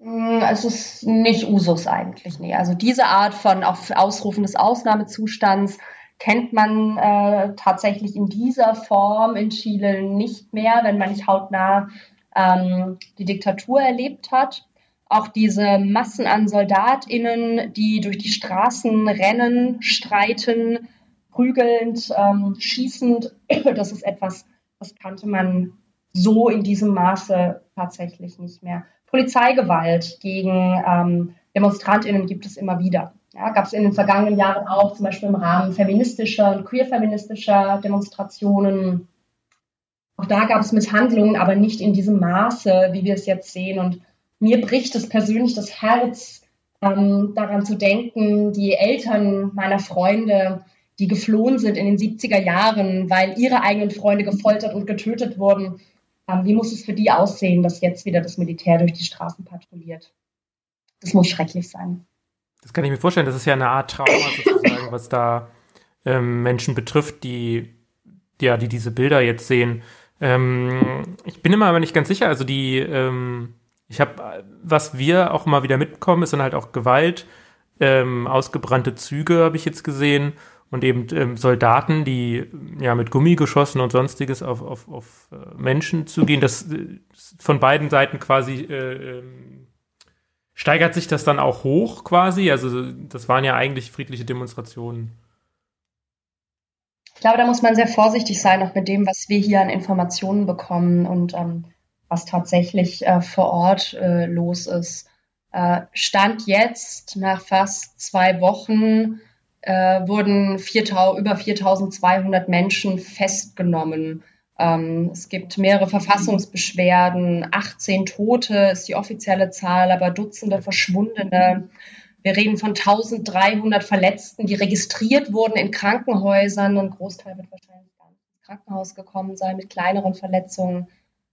Speaker 2: Mm, es ist nicht Usus eigentlich, nee. Also diese Art von Ausrufen des Ausnahmezustands kennt man äh, tatsächlich in dieser Form in Chile nicht mehr, wenn man nicht hautnah ähm, die Diktatur erlebt hat. Auch diese Massen an SoldatInnen, die durch die Straßen rennen, streiten, prügelnd, ähm, schießend, das ist etwas, das kannte man so in diesem Maße tatsächlich nicht mehr. Polizeigewalt gegen ähm, DemonstrantInnen gibt es immer wieder. Ja, gab es in den vergangenen Jahren auch, zum Beispiel im Rahmen feministischer und queer-feministischer Demonstrationen. Auch da gab es Misshandlungen, aber nicht in diesem Maße, wie wir es jetzt sehen. Und mir bricht es persönlich das Herz, ähm, daran zu denken, die Eltern meiner Freunde, die geflohen sind in den 70er Jahren, weil ihre eigenen Freunde gefoltert und getötet wurden. Ähm, wie muss es für die aussehen, dass jetzt wieder das Militär durch die Straßen patrouilliert? Das muss schrecklich sein.
Speaker 1: Das kann ich mir vorstellen. Das ist ja eine Art Trauma sozusagen, was da ähm, Menschen betrifft, die, ja, die diese Bilder jetzt sehen. Ähm, ich bin immer aber nicht ganz sicher. Also die, ähm, ich habe, was wir auch immer wieder mitbekommen, ist dann halt auch Gewalt, ähm, ausgebrannte Züge habe ich jetzt gesehen und eben ähm, Soldaten, die ja mit Gummigeschossen und sonstiges auf, auf, auf äh, Menschen zugehen. Das äh, von beiden Seiten quasi äh, ähm, steigert sich das dann auch hoch quasi? Also das waren ja eigentlich friedliche Demonstrationen.
Speaker 2: Ich glaube, da muss man sehr vorsichtig sein, auch mit dem, was wir hier an Informationen bekommen und ähm, was tatsächlich äh, vor Ort äh, los ist. Äh, Stand jetzt, nach fast zwei Wochen, äh, wurden 4, über 4200 Menschen festgenommen. Ähm, es gibt mehrere Verfassungsbeschwerden, 18 Tote ist die offizielle Zahl, aber Dutzende Verschwundene. Wir reden von 1300 Verletzten, die registriert wurden in Krankenhäusern. Ein Großteil wird wahrscheinlich ins Krankenhaus gekommen sein mit kleineren Verletzungen.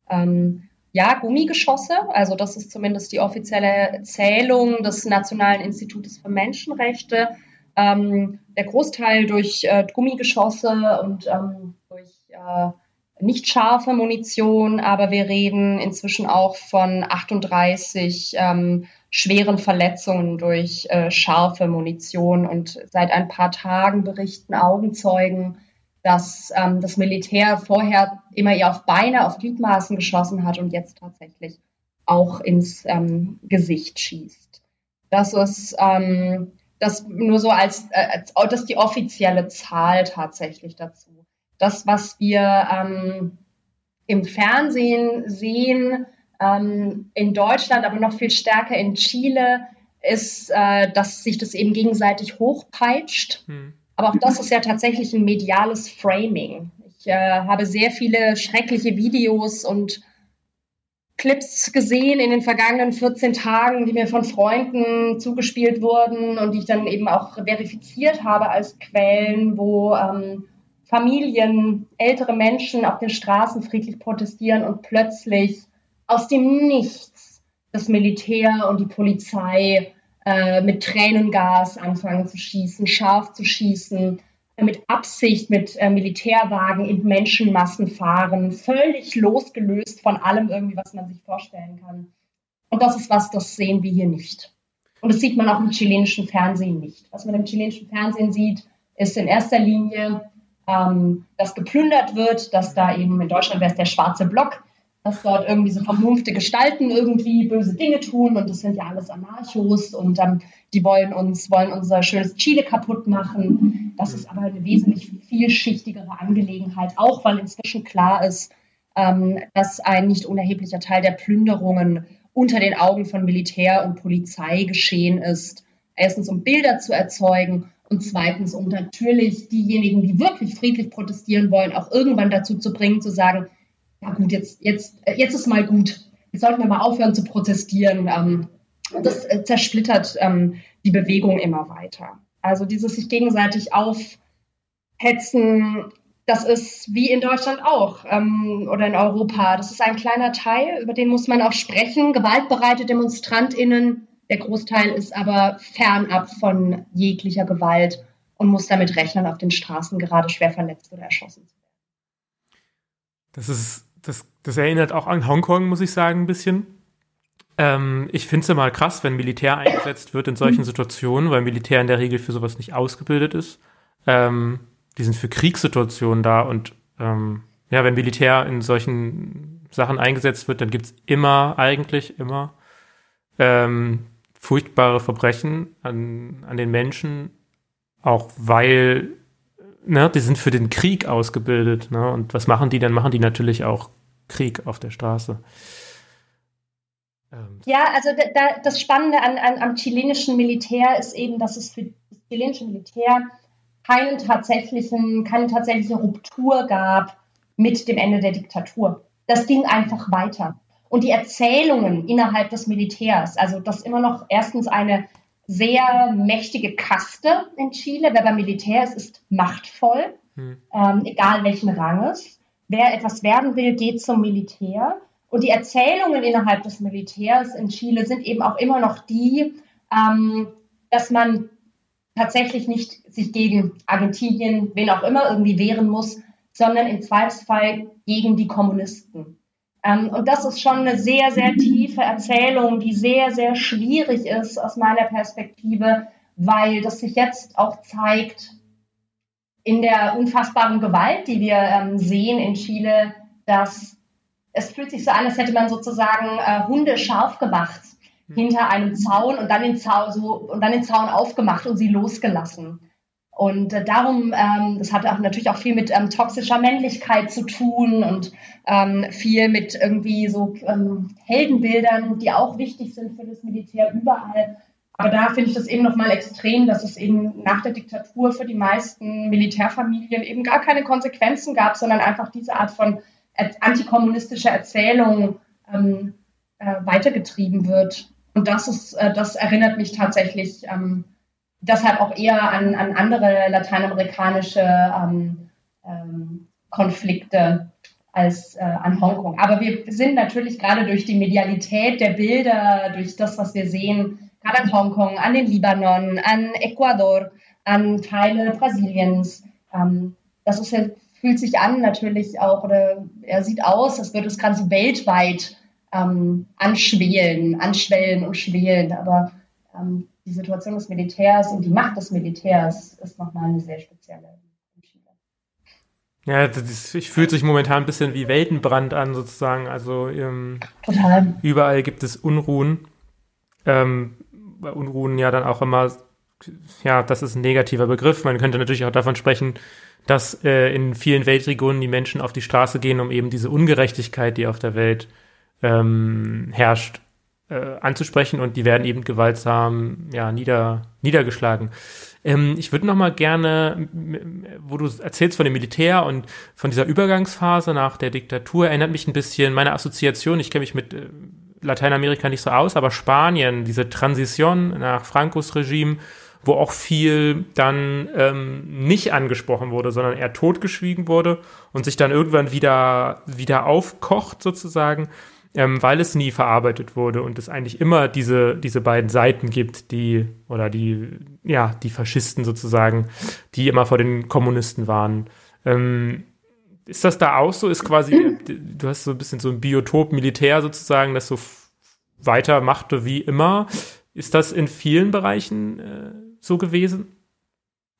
Speaker 2: Ähm, ja, Gummigeschosse, also das ist zumindest die offizielle Zählung des Nationalen Institutes für Menschenrechte. Ähm, der Großteil durch äh, Gummigeschosse und ähm, durch äh, nicht scharfe Munition, aber wir reden inzwischen auch von 38 ähm, schweren Verletzungen durch äh, scharfe Munition. Und seit ein paar Tagen berichten Augenzeugen, dass ähm, das Militär vorher immer eher auf Beine, auf Gliedmaßen geschossen hat und jetzt tatsächlich auch ins ähm, Gesicht schießt. Das ist ähm, das nur so als, äh, als das ist die offizielle Zahl tatsächlich dazu das, was wir ähm, im Fernsehen sehen, ähm, in Deutschland, aber noch viel stärker in Chile, ist, äh, dass sich das eben gegenseitig hochpeitscht. Hm. Aber auch das ist ja tatsächlich ein mediales Framing. Ich äh, habe sehr viele schreckliche Videos und Clips gesehen in den vergangenen 14 Tagen, die mir von Freunden zugespielt wurden und die ich dann eben auch verifiziert habe als Quellen, wo ähm, Familien, ältere Menschen auf den Straßen friedlich protestieren und plötzlich aus dem Nichts das Militär und die Polizei äh, mit Tränengas anfangen zu schießen, scharf zu schießen, mit Absicht mit äh, Militärwagen in Menschenmassen fahren, völlig losgelöst von allem irgendwie, was man sich vorstellen kann. Und das ist was, das sehen wir hier nicht. Und das sieht man auch im chilenischen Fernsehen nicht. Was man im chilenischen Fernsehen sieht, ist in erster Linie ähm, dass geplündert wird, dass da eben in Deutschland wäre es der schwarze Block, dass dort irgendwie so vermumpfte Gestalten irgendwie böse Dinge tun und das sind ja alles Anarchos und ähm, die wollen uns, wollen unser schönes Chile kaputt machen. Das ist aber eine wesentlich vielschichtigere Angelegenheit, auch weil inzwischen klar ist, ähm, dass ein nicht unerheblicher Teil der Plünderungen unter den Augen von Militär und Polizei geschehen ist. Erstens, um Bilder zu erzeugen und zweitens, um natürlich diejenigen, die wirklich friedlich protestieren wollen, auch irgendwann dazu zu bringen, zu sagen, ja gut, jetzt, jetzt, jetzt ist mal gut. Jetzt sollten wir mal aufhören zu protestieren. Das äh, zersplittert ähm, die Bewegung immer weiter. Also dieses sich gegenseitig aufhetzen, das ist wie in Deutschland auch ähm, oder in Europa. Das ist ein kleiner Teil, über den muss man auch sprechen. Gewaltbereite DemonstrantInnen, der Großteil ist aber fernab von jeglicher Gewalt und muss damit rechnen, auf den Straßen gerade schwer verletzt oder erschossen zu werden.
Speaker 1: Das ist, das, das erinnert auch an Hongkong, muss ich sagen, ein bisschen. Ähm, ich finde es immer krass, wenn Militär eingesetzt wird in solchen Situationen, weil Militär in der Regel für sowas nicht ausgebildet ist. Ähm, die sind für Kriegssituationen da und ähm, ja, wenn Militär in solchen Sachen eingesetzt wird, dann gibt's immer, eigentlich immer, ähm, furchtbare Verbrechen an, an den Menschen, auch weil, ne, die sind für den Krieg ausgebildet, ne, und was machen die? Dann machen die natürlich auch Krieg auf der Straße.
Speaker 2: Ähm. Ja, also da, das Spannende an, an, am chilenischen Militär ist eben, dass es für das chilenische Militär keinen tatsächlichen, keine tatsächliche Ruptur gab mit dem Ende der Diktatur. Das ging einfach weiter. Und die Erzählungen innerhalb des Militärs, also das immer noch erstens eine sehr mächtige Kaste in Chile. Wer beim Militär ist, ist machtvoll, hm. ähm, egal welchen Ranges. Wer etwas werden will, geht zum Militär. Und die Erzählungen innerhalb des Militärs in Chile sind eben auch immer noch die, ähm, dass man tatsächlich nicht sich gegen Argentinien, wen auch immer, irgendwie wehren muss, sondern im Zweifelsfall gegen die Kommunisten. Ähm, und das ist schon eine sehr, sehr tiefe Erzählung, die sehr, sehr schwierig ist aus meiner Perspektive, weil das sich jetzt auch zeigt in der unfassbaren Gewalt, die wir ähm, sehen in Chile, dass es fühlt sich so an, als hätte man sozusagen äh, Hunde scharf gemacht hinter einem Zaun und dann den Zaun so und dann den Zaun aufgemacht und sie losgelassen. Und äh, darum, ähm, das hat auch natürlich auch viel mit ähm, toxischer Männlichkeit zu tun und ähm, viel mit irgendwie so ähm, Heldenbildern, die auch wichtig sind für das Militär überall. Aber da finde ich das eben nochmal extrem, dass es eben nach der Diktatur für die meisten Militärfamilien eben gar keine Konsequenzen gab, sondern einfach diese Art von antikommunistischer Erzählung ähm, äh, weitergetrieben wird. Und das ist, äh, das erinnert mich tatsächlich ähm, deshalb auch eher an, an andere lateinamerikanische ähm, ähm, Konflikte als äh, an Hongkong. Aber wir sind natürlich gerade durch die Medialität der Bilder, durch das, was wir sehen, gerade an Hongkong, an den Libanon, an Ecuador, an Teile Brasiliens. Ähm, das ist, fühlt sich an natürlich auch, oder er sieht aus, als würde gerade so weltweit ähm, anschwelen, anschwellen und schwelen. Aber ähm, die Situation des Militärs und die Macht des Militärs ist nochmal eine sehr spezielle.
Speaker 1: Ja, das fühlt sich momentan ein bisschen wie Weltenbrand an, sozusagen. Also ähm, Total. überall gibt es Unruhen. Ähm, bei Unruhen ja dann auch immer, ja, das ist ein negativer Begriff. Man könnte natürlich auch davon sprechen, dass äh, in vielen Weltregionen die Menschen auf die Straße gehen, um eben diese Ungerechtigkeit, die auf der Welt äh, ähm, herrscht, äh, anzusprechen und die werden eben gewaltsam ja, nieder, niedergeschlagen. Ähm, ich würde noch mal gerne, wo du erzählst von dem Militär und von dieser Übergangsphase nach der Diktatur, erinnert mich ein bisschen meine Assoziation, ich kenne mich mit äh, Lateinamerika nicht so aus, aber Spanien, diese Transition nach Francos Regime, wo auch viel dann ähm, nicht angesprochen wurde, sondern eher totgeschwiegen wurde und sich dann irgendwann wieder, wieder aufkocht sozusagen ähm, weil es nie verarbeitet wurde und es eigentlich immer diese, diese beiden Seiten gibt, die, oder die, ja, die Faschisten sozusagen, die immer vor den Kommunisten waren. Ähm, ist das da auch so? Ist quasi, du hast so ein bisschen so ein Biotop Militär sozusagen, das so weitermachte wie immer. Ist das in vielen Bereichen äh, so gewesen?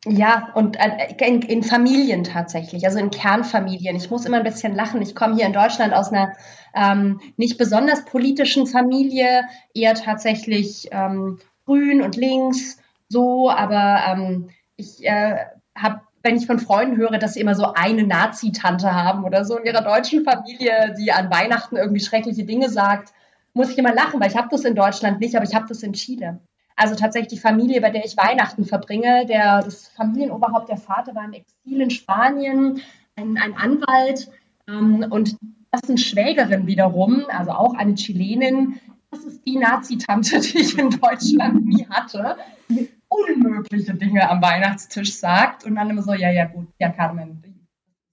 Speaker 2: Ja, und äh, in, in, Familien tatsächlich, also in Kernfamilien. Ich muss immer ein bisschen lachen. Ich komme hier in Deutschland aus einer ähm, nicht besonders politischen Familie, eher tatsächlich ähm, grün und links, so, aber ähm, ich äh, habe wenn ich von Freunden höre, dass sie immer so eine Nazi-Tante haben oder so in ihrer deutschen Familie, die an Weihnachten irgendwie schreckliche Dinge sagt, muss ich immer lachen, weil ich habe das in Deutschland nicht, aber ich habe das in Chile. Also tatsächlich die Familie, bei der ich Weihnachten verbringe. Der, das Familienoberhaupt, der Vater war im Exil in Spanien, ein, ein Anwalt. Ähm, und dessen Schwägerin wiederum, also auch eine Chilenin, das ist die Nazi-Tante, die ich in Deutschland nie hatte, die unmögliche Dinge am Weihnachtstisch sagt und dann immer so, ja, ja, gut, ja, Carmen,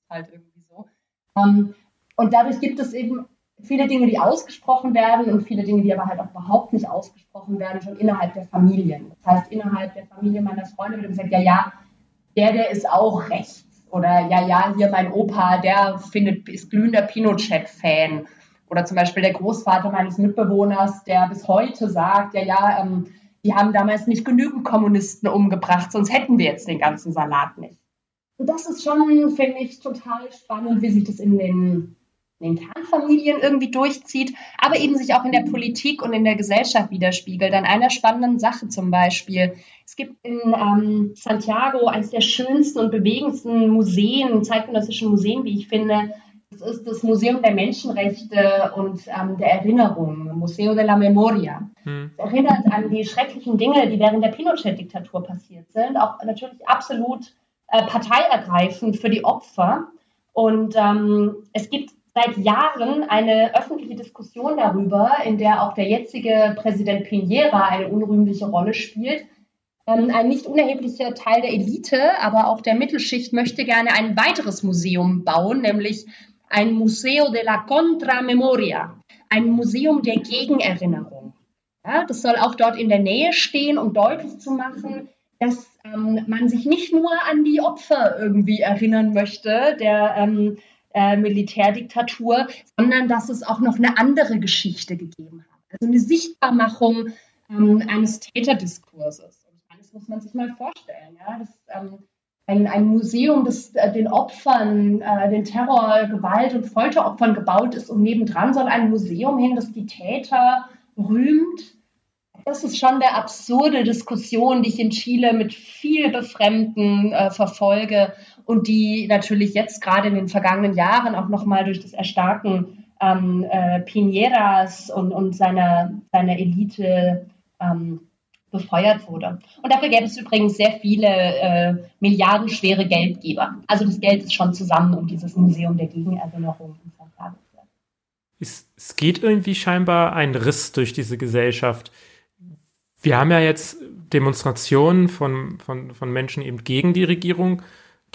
Speaker 2: halt irgendwie so. Um, ähm, und dadurch gibt es eben viele Dinge, die ausgesprochen werden und viele Dinge, die aber halt auch überhaupt nicht ausgesprochen werden, schon innerhalb der Familien. Das heißt, innerhalb der Familie meiner Freunde wird gesagt, ja, ja, der, der ist auch rechts. Oder ja, ja, hier mein Opa, der findet, ist glühender Pinochet-Fan. Oder zum Beispiel der Großvater meines Mitbewohners, der bis heute sagt, ja, ja, ähm, die haben damals nicht genügend Kommunisten umgebracht, sonst hätten wir jetzt den ganzen Salat nicht. Und das ist schon, finde ich, total spannend, wie sich das in den in den Kernfamilien irgendwie durchzieht, aber eben sich auch in der Politik und in der Gesellschaft widerspiegelt. An einer spannenden Sache zum Beispiel. Es gibt in ähm, Santiago eines der schönsten und bewegendsten Museen, zeitgenössischen Museen, wie ich finde. Das ist das Museum der Menschenrechte und ähm, der Erinnerung, Museo de la Memoria. Hm. Es erinnert an die schrecklichen Dinge, die während der Pinochet-Diktatur passiert sind, auch natürlich absolut äh, parteiergreifend für die Opfer. Und ähm, es gibt seit Jahren eine öffentliche Diskussion darüber, in der auch der jetzige Präsident Piñera eine unrühmliche Rolle spielt. Ähm, ein nicht unerheblicher Teil der Elite, aber auch der Mittelschicht möchte gerne ein weiteres Museum bauen, nämlich ein Museo de la Contramemoria, ein Museum der Gegenerinnerung. Ja, das soll auch dort in der Nähe stehen, um deutlich zu machen, dass ähm, man sich nicht nur an die Opfer irgendwie erinnern möchte, der ähm, äh, Militärdiktatur, sondern dass es auch noch eine andere Geschichte gegeben hat. Also eine Sichtbarmachung ähm, eines Täterdiskurses. Und das muss man sich mal vorstellen. Ja? Das, ähm, ein, ein, Museum, das äh, den Opfern, äh, den Terror, Gewalt und Folteropfern gebaut ist und nebendran soll ein Museum hin, das die Täter rühmt. Das ist schon der absurde Diskussion, die ich in Chile mit viel Befremden äh, verfolge und die natürlich jetzt gerade in den vergangenen Jahren auch nochmal durch das Erstarken ähm, äh, Piñeras und, und seiner, seiner Elite ähm, befeuert wurde. Und dafür gäbe es übrigens sehr viele äh, milliardenschwere Geldgeber. Also das Geld ist schon zusammen, um dieses Museum der Gegenerinnerung in Santiago zu
Speaker 1: es, es geht irgendwie scheinbar ein Riss durch diese Gesellschaft. Wir haben ja jetzt Demonstrationen von, von, von Menschen eben gegen die Regierung.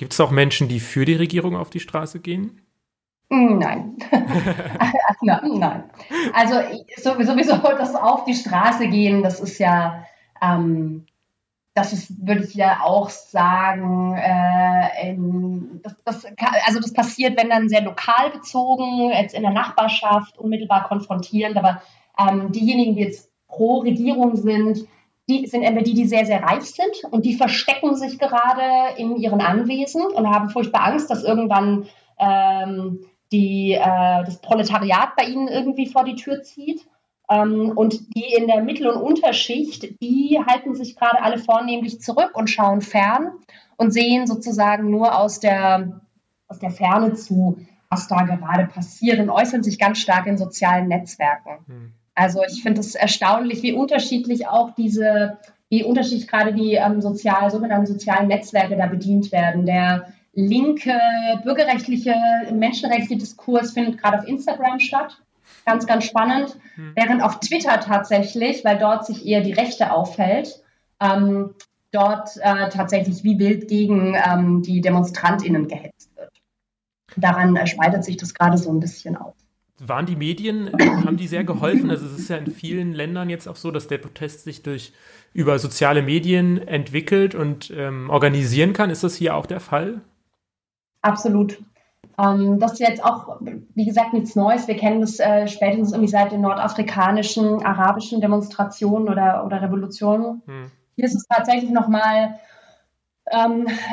Speaker 1: Gibt es auch Menschen, die für die Regierung auf die Straße gehen?
Speaker 2: Nein. Nein. Also sowieso das auf die Straße gehen, das ist ja, ähm, das ist, würde ich ja auch sagen, äh, in, das, das, also das passiert, wenn dann sehr lokal bezogen, jetzt in der Nachbarschaft, unmittelbar konfrontierend, aber ähm, diejenigen, die jetzt pro Regierung sind, die sind entweder die, die sehr, sehr reich sind und die verstecken sich gerade in ihren Anwesen und haben furchtbar Angst, dass irgendwann ähm, die, äh, das Proletariat bei ihnen irgendwie vor die Tür zieht. Ähm, und die in der Mittel- und Unterschicht, die halten sich gerade alle vornehmlich zurück und schauen fern und sehen sozusagen nur aus der, aus der Ferne zu, was da gerade passiert und äußern sich ganz stark in sozialen Netzwerken. Hm. Also ich finde es erstaunlich, wie unterschiedlich auch diese, wie unterschiedlich gerade die ähm, sozial, sogenannten sozialen Netzwerke da bedient werden. Der linke, bürgerrechtliche, menschenrechtliche Diskurs findet gerade auf Instagram statt. Ganz, ganz spannend. Hm. Während auf Twitter tatsächlich, weil dort sich eher die Rechte aufhält, ähm, dort äh, tatsächlich wie wild gegen ähm, die DemonstrantInnen gehetzt wird. Daran äh, spaltet sich das gerade so ein bisschen aus.
Speaker 1: Waren die Medien, haben die sehr geholfen? Also es ist ja in vielen Ländern jetzt auch so, dass der Protest sich durch über soziale Medien entwickelt und ähm, organisieren kann. Ist das hier auch der Fall?
Speaker 2: Absolut. Ähm, das ist jetzt auch, wie gesagt, nichts Neues. Wir kennen das äh, spätestens irgendwie seit den nordafrikanischen, arabischen Demonstrationen oder, oder Revolutionen. Hm. Hier ist es tatsächlich nochmal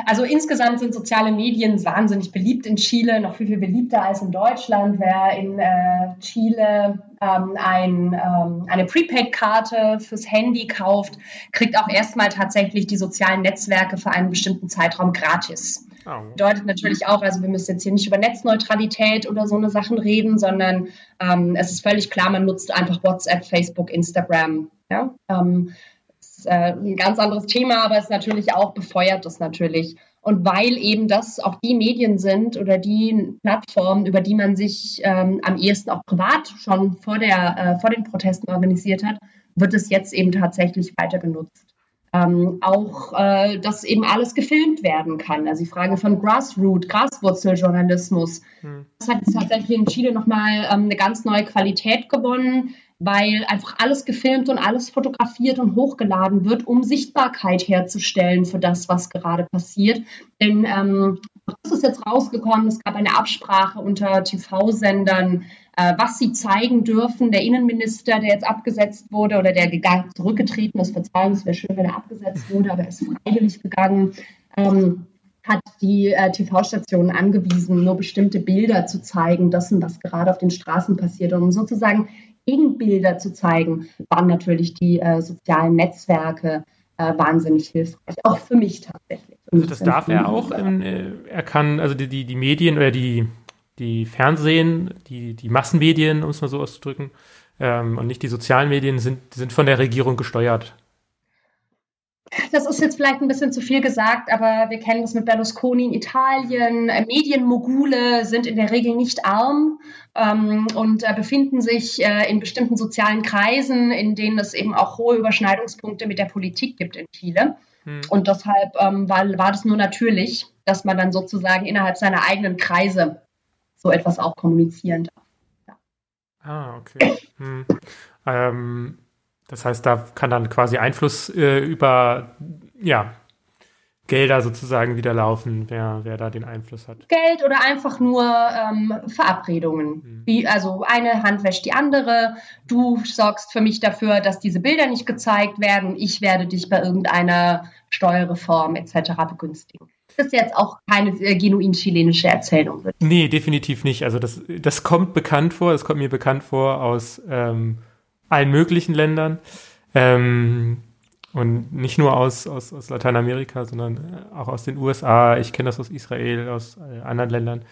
Speaker 2: also insgesamt sind soziale Medien wahnsinnig beliebt in Chile, noch viel, viel beliebter als in Deutschland. Wer in äh, Chile ähm, ein, ähm, eine Prepaid-Karte fürs Handy kauft, kriegt auch erstmal tatsächlich die sozialen Netzwerke für einen bestimmten Zeitraum gratis. Oh. Bedeutet natürlich auch, also wir müssen jetzt hier nicht über Netzneutralität oder so eine Sachen reden, sondern ähm, es ist völlig klar, man nutzt einfach WhatsApp, Facebook, Instagram. Ja? Ähm, äh, ein ganz anderes Thema, aber es natürlich auch befeuert das natürlich. Und weil eben das auch die Medien sind oder die Plattformen, über die man sich ähm, am ehesten auch privat schon vor, der, äh, vor den Protesten organisiert hat, wird es jetzt eben tatsächlich weiter genutzt. Ähm, auch, äh, dass eben alles gefilmt werden kann. Also die Frage von Grassroot, Graswurzeljournalismus. Hm. Das hat tatsächlich in Chile nochmal ähm, eine ganz neue Qualität gewonnen, weil einfach alles gefilmt und alles fotografiert und hochgeladen wird, um Sichtbarkeit herzustellen für das, was gerade passiert. Denn ähm, das ist jetzt rausgekommen, es gab eine Absprache unter TV-Sendern, äh, was sie zeigen dürfen. Der Innenminister, der jetzt abgesetzt wurde oder der zurückgetreten ist, Verzeihung, es wäre schön, wenn er abgesetzt wurde, aber er ist freiwillig gegangen, ähm, hat die äh, TV-Stationen angewiesen, nur bestimmte Bilder zu zeigen, dessen, was gerade auf den Straßen passiert. Um sozusagen Gegenbilder zu zeigen, waren natürlich die äh, sozialen Netzwerke äh, wahnsinnig hilfreich. Auch für mich tatsächlich.
Speaker 1: also das darf er auch. In, äh, er kann, also die, die, die Medien oder die die Fernsehen, die, die Massenmedien, um es mal so auszudrücken, ähm, und nicht die sozialen Medien sind, sind von der Regierung gesteuert.
Speaker 2: Das ist jetzt vielleicht ein bisschen zu viel gesagt, aber wir kennen das mit Berlusconi in Italien. Äh, Medienmogule sind in der Regel nicht arm ähm, und äh, befinden sich äh, in bestimmten sozialen Kreisen, in denen es eben auch hohe Überschneidungspunkte mit der Politik gibt in Chile. Hm. Und deshalb ähm, war, war das nur natürlich, dass man dann sozusagen innerhalb seiner eigenen Kreise so etwas auch kommunizieren darf. Ja.
Speaker 1: Ah, okay. Hm. Ähm, das heißt, da kann dann quasi Einfluss äh, über ja, Gelder sozusagen wieder laufen, wer, wer da den Einfluss hat.
Speaker 2: Geld oder einfach nur ähm, Verabredungen. Mhm. Wie, also eine Hand wäscht die andere. Du sorgst für mich dafür, dass diese Bilder nicht gezeigt werden. Ich werde dich bei irgendeiner Steuerreform etc. begünstigen ist jetzt auch keine äh, genuin chilenische Erzählung.
Speaker 1: Nee, definitiv nicht. Also das, das kommt bekannt vor, das kommt mir bekannt vor aus ähm, allen möglichen Ländern. Ähm, und nicht nur aus, aus, aus Lateinamerika, sondern äh, auch aus den USA. Ich kenne das aus Israel, aus äh, anderen Ländern,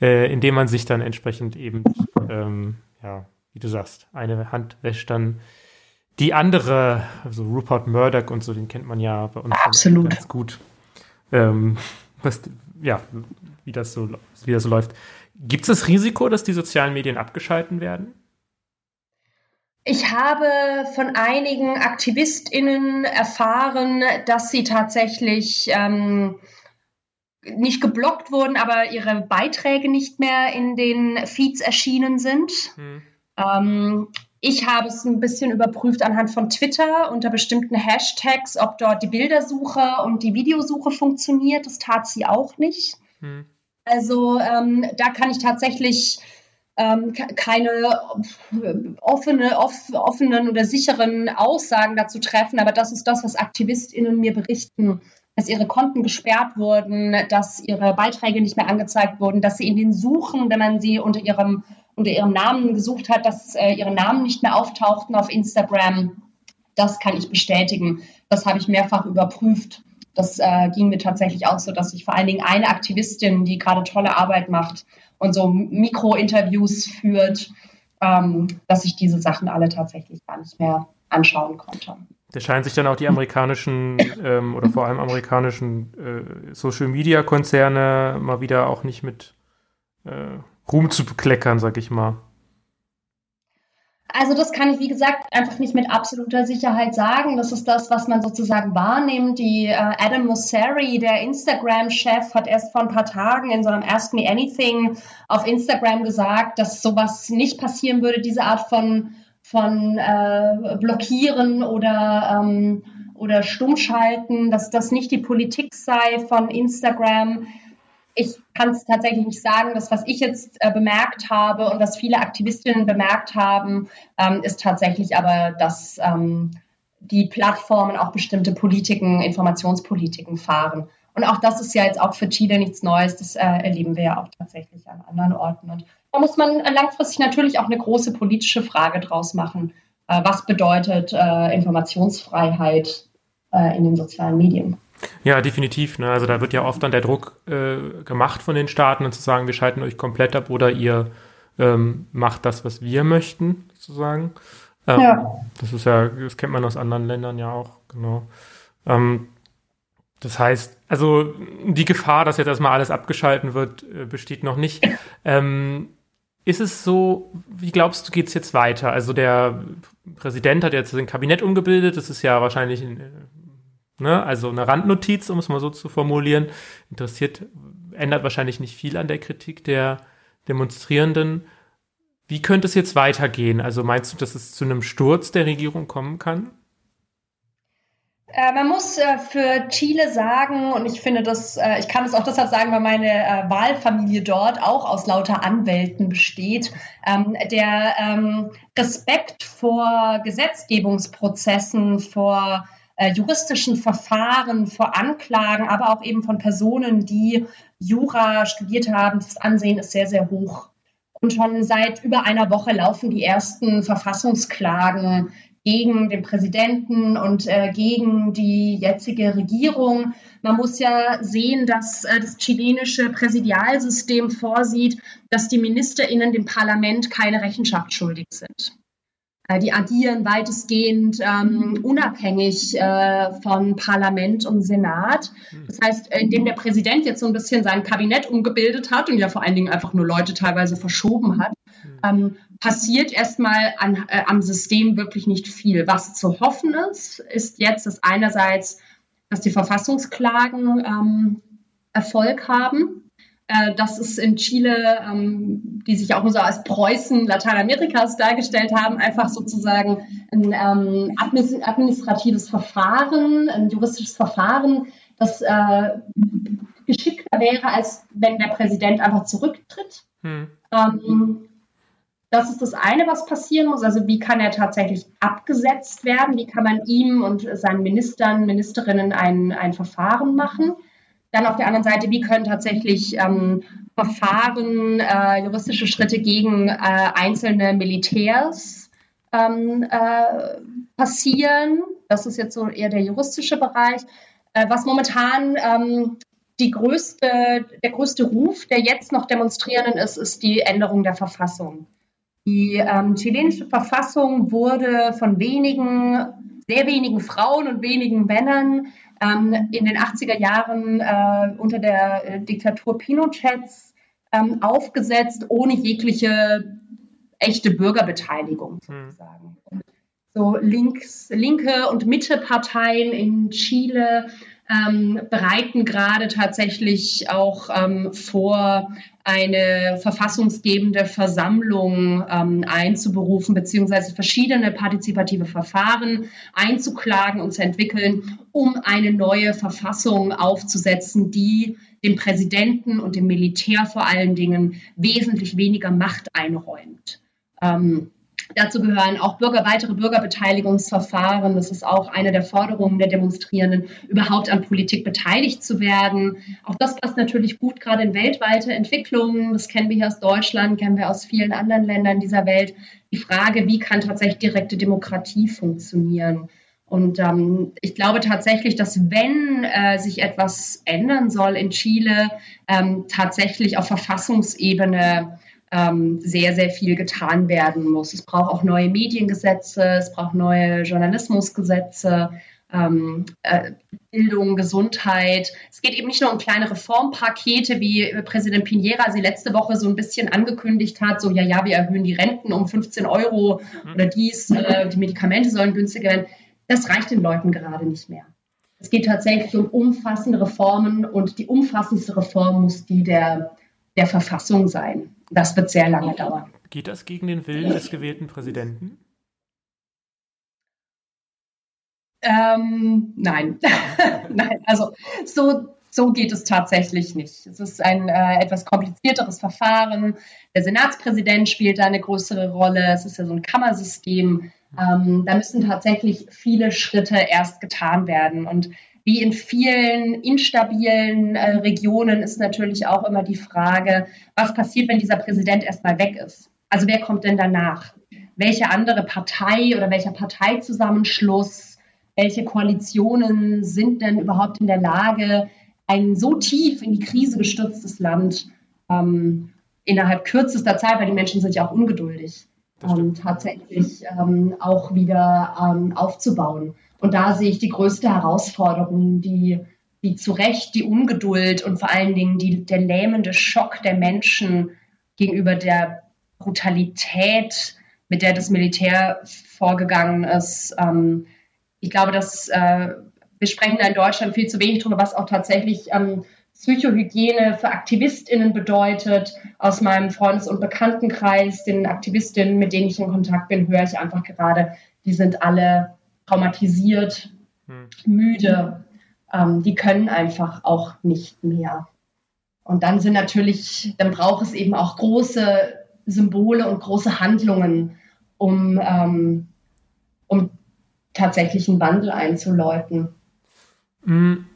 Speaker 1: äh, in dem man sich dann entsprechend eben, ähm, ja, wie du sagst, eine Hand wäscht dann die andere, also Rupert Murdoch und so, den kennt man ja bei uns
Speaker 2: Absolut.
Speaker 1: ganz gut ähm, was, ja, wie das so, wie das so läuft. Gibt es das Risiko, dass die sozialen Medien abgeschalten werden?
Speaker 2: Ich habe von einigen AktivistInnen erfahren, dass sie tatsächlich ähm, nicht geblockt wurden, aber ihre Beiträge nicht mehr in den Feeds erschienen sind. Hm. Ähm, ich habe es ein bisschen überprüft anhand von Twitter unter bestimmten Hashtags, ob dort die Bildersuche und die Videosuche funktioniert. Das tat sie auch nicht. Hm. Also ähm, da kann ich tatsächlich ähm, keine offene, off, offenen oder sicheren Aussagen dazu treffen. Aber das ist das, was AktivistInnen mir berichten, dass ihre Konten gesperrt wurden, dass ihre Beiträge nicht mehr angezeigt wurden, dass sie in den Suchen, wenn man sie unter ihrem unter ihrem Namen gesucht hat, dass äh, ihre Namen nicht mehr auftauchten auf Instagram. Das kann ich bestätigen. Das habe ich mehrfach überprüft. Das äh, ging mir tatsächlich auch so, dass ich vor allen Dingen eine Aktivistin, die gerade tolle Arbeit macht und so Mikro-Interviews führt, ähm, dass ich diese Sachen alle tatsächlich gar nicht mehr anschauen konnte.
Speaker 1: Da scheinen sich dann auch die amerikanischen ähm, oder vor allem amerikanischen äh, Social-Media-Konzerne mal wieder auch nicht mit äh, Ruhm zu bekleckern, sag ich mal?
Speaker 2: Also das kann ich, wie gesagt, einfach nicht mit absoluter Sicherheit sagen. Das ist das, was man sozusagen wahrnimmt. Die äh, Adam Mosseri, der Instagram-Chef, hat erst vor ein paar Tagen in so einem Ask Me Anything auf Instagram gesagt, dass sowas nicht passieren würde, diese Art von, von äh, Blockieren oder, ähm, oder Stummschalten, dass das nicht die Politik sei von Instagram ich kann es tatsächlich nicht sagen. Das, was ich jetzt äh, bemerkt habe und was viele Aktivistinnen bemerkt haben, ähm, ist tatsächlich aber, dass ähm, die Plattformen auch bestimmte Politiken, Informationspolitiken fahren. Und auch das ist ja jetzt auch für Chile nichts Neues. Das äh, erleben wir ja auch tatsächlich an anderen Orten. Und da muss man langfristig natürlich auch eine große politische Frage draus machen. Äh, was bedeutet äh, Informationsfreiheit äh, in den sozialen Medien?
Speaker 1: Ja, definitiv. Ne? Also da wird ja oft dann der Druck äh, gemacht von den Staaten, und zu sagen, wir schalten euch komplett ab oder ihr ähm, macht das, was wir möchten, sozusagen. Ähm, ja. Das ist ja, das kennt man aus anderen Ländern ja auch, genau. Ähm, Das heißt, also die Gefahr, dass jetzt erstmal alles abgeschalten wird, äh, besteht noch nicht. Ähm, ist es so, wie glaubst du, geht es jetzt weiter? Also der Präsident hat jetzt sein Kabinett umgebildet, das ist ja wahrscheinlich ein, äh, ne, also eine Randnotiz, um es mal so zu formulieren. Interessiert, ändert wahrscheinlich nicht viel an der Kritik der Demonstrierenden. Wie könnte es jetzt weitergehen? Also meinst du, dass es zu einem Sturz der Regierung kommen kann?
Speaker 2: Äh, man muss äh, für Chile sagen, und ich finde das, äh, ich kann es auch deshalb sagen, weil meine Wahlfamilie dort auch aus lauter Anwälten besteht, ähm, der ähm, Respekt vor Gesetzgebungsprozessen, vor äh, juristischen Verfahren, vor Anklagen, aber auch eben von Personen, die Jura studiert haben, das Ansehen ist sehr, sehr hoch. Und schon seit über einer Woche laufen die ersten Verfassungsklagen gegen den Präsidenten und äh, gegen die jetzige Regierung. Man muss ja sehen, dass äh, das chilenische Präsidialsystem vorsieht, dass die Ministerinnen dem Parlament keine Rechenschaft schuldig sind. Äh, die agieren weitestgehend ähm, unabhängig äh, von Parlament und Senat. Das heißt, äh, indem der Präsident jetzt so ein bisschen sein Kabinett umgebildet hat und ja vor allen Dingen einfach nur Leute teilweise verschoben hat, ähm, passiert erstmal an, äh, am System wirklich nicht viel. Was zu hoffen ist, ist jetzt, dass einerseits, dass die Verfassungsklagen ähm, Erfolg haben. Äh, dass es in Chile, ähm, die sich auch so als Preußen Lateinamerikas dargestellt haben, einfach sozusagen ein ähm, administratives Verfahren, ein juristisches Verfahren, das äh, geschickter wäre, als wenn der Präsident einfach zurücktritt. Hm. Ähm, das ist das eine, was passieren muss. Also wie kann er tatsächlich abgesetzt werden? Wie kann man ihm und seinen Ministern, Ministerinnen ein, ein Verfahren machen? Dann auf der anderen Seite, wie können tatsächlich ähm, Verfahren, äh, juristische Schritte gegen äh, einzelne Militärs ähm, äh, passieren? Das ist jetzt so eher der juristische Bereich. Äh, was momentan ähm, größte, der größte Ruf der jetzt noch Demonstrierenden ist, ist die Änderung der Verfassung. Die ähm, chilenische Verfassung wurde von wenigen, sehr wenigen Frauen und wenigen Männern ähm, in den 80er Jahren äh, unter der äh, Diktatur Pinochets ähm, aufgesetzt, ohne jegliche echte Bürgerbeteiligung hm. sozusagen. Hm. So links, linke und Mitte-Parteien in Chile ähm, bereiten gerade tatsächlich auch ähm, vor, eine verfassungsgebende Versammlung ähm, einzuberufen, beziehungsweise verschiedene partizipative Verfahren einzuklagen und zu entwickeln, um eine neue Verfassung aufzusetzen, die dem Präsidenten und dem Militär vor allen Dingen wesentlich weniger Macht einräumt. Ähm, Dazu gehören auch Bürger, weitere Bürgerbeteiligungsverfahren. Das ist auch eine der Forderungen der Demonstrierenden, überhaupt an Politik beteiligt zu werden. Auch das passt natürlich gut gerade in weltweite Entwicklungen. Das kennen wir hier aus Deutschland, kennen wir aus vielen anderen Ländern dieser Welt. Die Frage, wie kann tatsächlich direkte Demokratie funktionieren? Und ähm, ich glaube tatsächlich, dass wenn äh, sich etwas ändern soll in Chile, ähm, tatsächlich auf Verfassungsebene ähm, sehr, sehr viel getan werden muss. Es braucht auch neue Mediengesetze, es braucht neue Journalismusgesetze, ähm, äh, Bildung, Gesundheit. Es geht eben nicht nur um kleine Reformpakete, wie Präsident Piñera sie letzte Woche so ein bisschen angekündigt hat, so ja, ja, wir erhöhen die Renten um 15 Euro mhm. oder dies, äh, die Medikamente sollen günstiger werden. Das reicht den Leuten gerade nicht mehr. Es geht tatsächlich um umfassende Reformen und die umfassendste Reform muss die der, der Verfassung sein. Das wird sehr lange dauern.
Speaker 1: Geht das gegen den Willen des gewählten Präsidenten?
Speaker 2: Ähm, nein, nein, also so, so geht es tatsächlich nicht. Es ist ein äh, etwas komplizierteres Verfahren. Der Senatspräsident spielt da eine größere Rolle. Es ist ja so ein Kammersystem. Ähm, da müssen tatsächlich viele Schritte erst getan werden. Und wie in vielen instabilen äh, Regionen ist natürlich auch immer die Frage, was passiert, wenn dieser Präsident erstmal weg ist? Also wer kommt denn danach? Welche andere Partei oder welcher Parteizusammenschluss, welche Koalitionen sind denn überhaupt in der Lage, ein so tief in die Krise gestürztes Land ähm, innerhalb kürzester Zeit, weil die Menschen sind ja auch ungeduldig, ähm, tatsächlich ähm, auch wieder ähm, aufzubauen. Und da sehe ich die größte Herausforderung, die die zu Recht die Ungeduld und vor allen Dingen die, der lähmende Schock der Menschen gegenüber der Brutalität, mit der das Militär vorgegangen ist. Ähm, ich glaube, dass äh, wir sprechen da in Deutschland viel zu wenig drüber, was auch tatsächlich ähm, Psychohygiene für AktivistInnen bedeutet. Aus meinem Freundes- und Bekanntenkreis, den Aktivistinnen, mit denen ich in Kontakt bin, höre ich einfach gerade, die sind alle traumatisiert, hm. müde, ähm, die können einfach auch nicht mehr. Und dann sind natürlich, dann braucht es eben auch große Symbole und große Handlungen, um, ähm, um tatsächlich einen Wandel einzuläuten.
Speaker 1: Hm.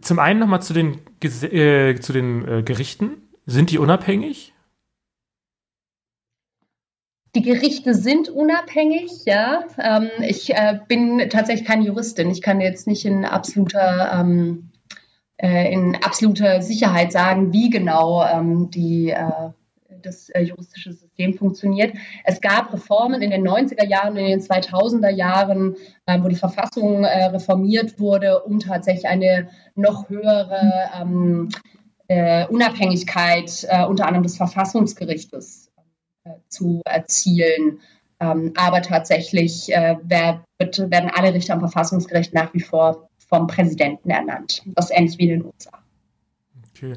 Speaker 1: Zum einen nochmal zu den, äh, zu den äh, Gerichten. Sind die unabhängig?
Speaker 2: Die Gerichte sind unabhängig, ja. Ähm, ich äh, bin tatsächlich keine Juristin. Ich kann jetzt nicht in absoluter, ähm, äh, in absoluter Sicherheit sagen, wie genau ähm, die, äh, das äh, juristische System funktioniert. Es gab Reformen in den 90er Jahren, in den 2000er Jahren, äh, wo die Verfassung äh, reformiert wurde, um tatsächlich eine noch höhere ähm, Unabhängigkeit unter anderem des Verfassungsgerichtes zu erzielen. Ähm, aber tatsächlich äh, wird, werden alle Richter am Verfassungsgericht nach wie vor vom Präsidenten ernannt. Das ist ähnlich wie in den USA.
Speaker 1: Okay.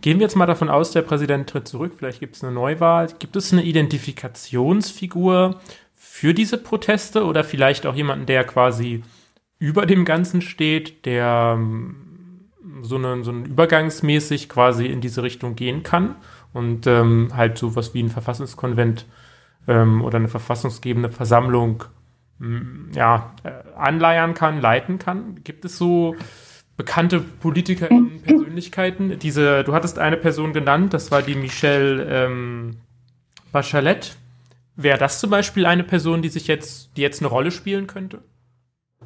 Speaker 1: Gehen wir jetzt mal davon aus, der Präsident tritt zurück, vielleicht gibt es eine Neuwahl. Gibt es eine Identifikationsfigur für diese Proteste oder vielleicht auch jemanden, der quasi über dem Ganzen steht, der ähm, so, eine, so ein übergangsmäßig quasi in diese Richtung gehen kann? Und ähm, halt so was wie ein Verfassungskonvent ähm, oder eine verfassungsgebende Versammlung mm, ja, äh, anleiern kann, leiten kann. Gibt es so bekannte Politikerinnen, mhm. Persönlichkeiten? Diese, du hattest eine Person genannt, das war die Michelle ähm, Bachelet. Wäre das zum Beispiel eine Person, die sich jetzt, die jetzt eine Rolle spielen könnte?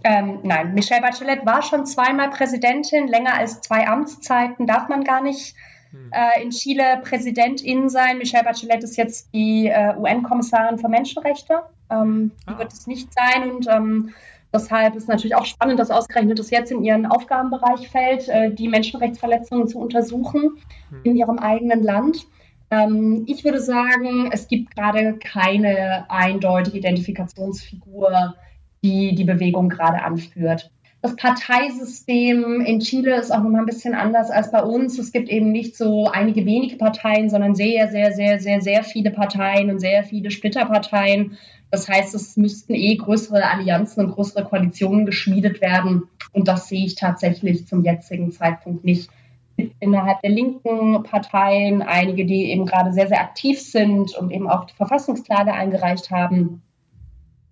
Speaker 2: Ähm, nein, Michelle Bachelet war schon zweimal Präsidentin. Länger als zwei Amtszeiten darf man gar nicht hm. äh, in Chile Präsidentin sein. Michelle Bachelet ist jetzt die äh, UN-Kommissarin für Menschenrechte. Ähm, ah. Die wird es nicht sein und ähm, deshalb ist natürlich auch spannend, dass ausgerechnet das jetzt in ihren Aufgabenbereich fällt, äh, die Menschenrechtsverletzungen zu untersuchen hm. in ihrem eigenen Land. Ähm, ich würde sagen, es gibt gerade keine eindeutige Identifikationsfigur, die die Bewegung gerade anführt. Das Parteisystem in Chile ist auch nochmal ein bisschen anders als bei uns. Es gibt eben nicht so einige wenige Parteien, sondern sehr, sehr, sehr, sehr, sehr viele Parteien und sehr viele Splitterparteien. Das heißt, es müssten eh größere Allianzen und größere Koalitionen geschmiedet werden. Und das sehe ich tatsächlich zum jetzigen Zeitpunkt nicht. Innerhalb der linken Parteien einige, die eben gerade sehr, sehr aktiv sind und eben auch die Verfassungsklage eingereicht haben.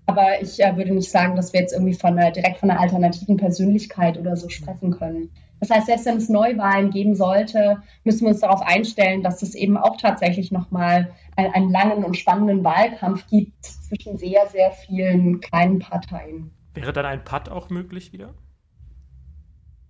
Speaker 2: Aber ich äh, würde nicht sagen, dass wir jetzt irgendwie von einer, direkt von einer alternativen Persönlichkeit oder so sprechen können. Das heißt, selbst wenn es Neuwahlen geben sollte, müssen wir uns darauf einstellen, dass es eben auch tatsächlich nochmal einen, einen langen und spannenden Wahlkampf gibt zwischen sehr, sehr vielen kleinen Parteien.
Speaker 1: Wäre dann ein Patt auch möglich wieder?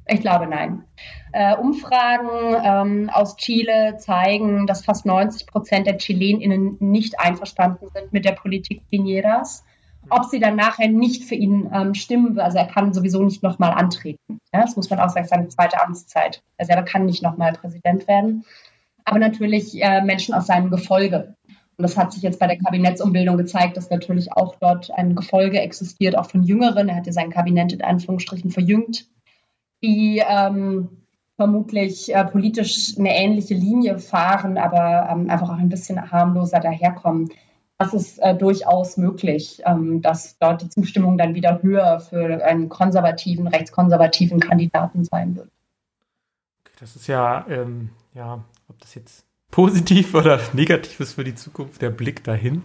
Speaker 2: Ich glaube nein. Äh, Umfragen ähm, aus Chile zeigen, dass fast 90 Prozent der ChilenInnen nicht einverstanden sind mit der Politik Piñeras ob sie dann nachher nicht für ihn ähm, stimmen. Also er kann sowieso nicht nochmal antreten. Ja, das muss man auch sagen, seine zweite Amtszeit. Er selber kann nicht nochmal Präsident werden. Aber natürlich äh, Menschen aus seinem Gefolge. Und das hat sich jetzt bei der Kabinettsumbildung gezeigt, dass natürlich auch dort ein Gefolge existiert, auch von Jüngeren. Er hat ja sein Kabinett in Anführungsstrichen verjüngt, die ähm, vermutlich äh, politisch eine ähnliche Linie fahren, aber ähm, einfach auch ein bisschen harmloser daherkommen das ist äh, durchaus möglich, ähm, dass dort die Zustimmung dann wieder höher für einen konservativen, rechtskonservativen Kandidaten sein wird.
Speaker 1: Okay, das ist ja, ähm, ja, ob das jetzt positiv oder negativ ist für die Zukunft, der Blick dahin,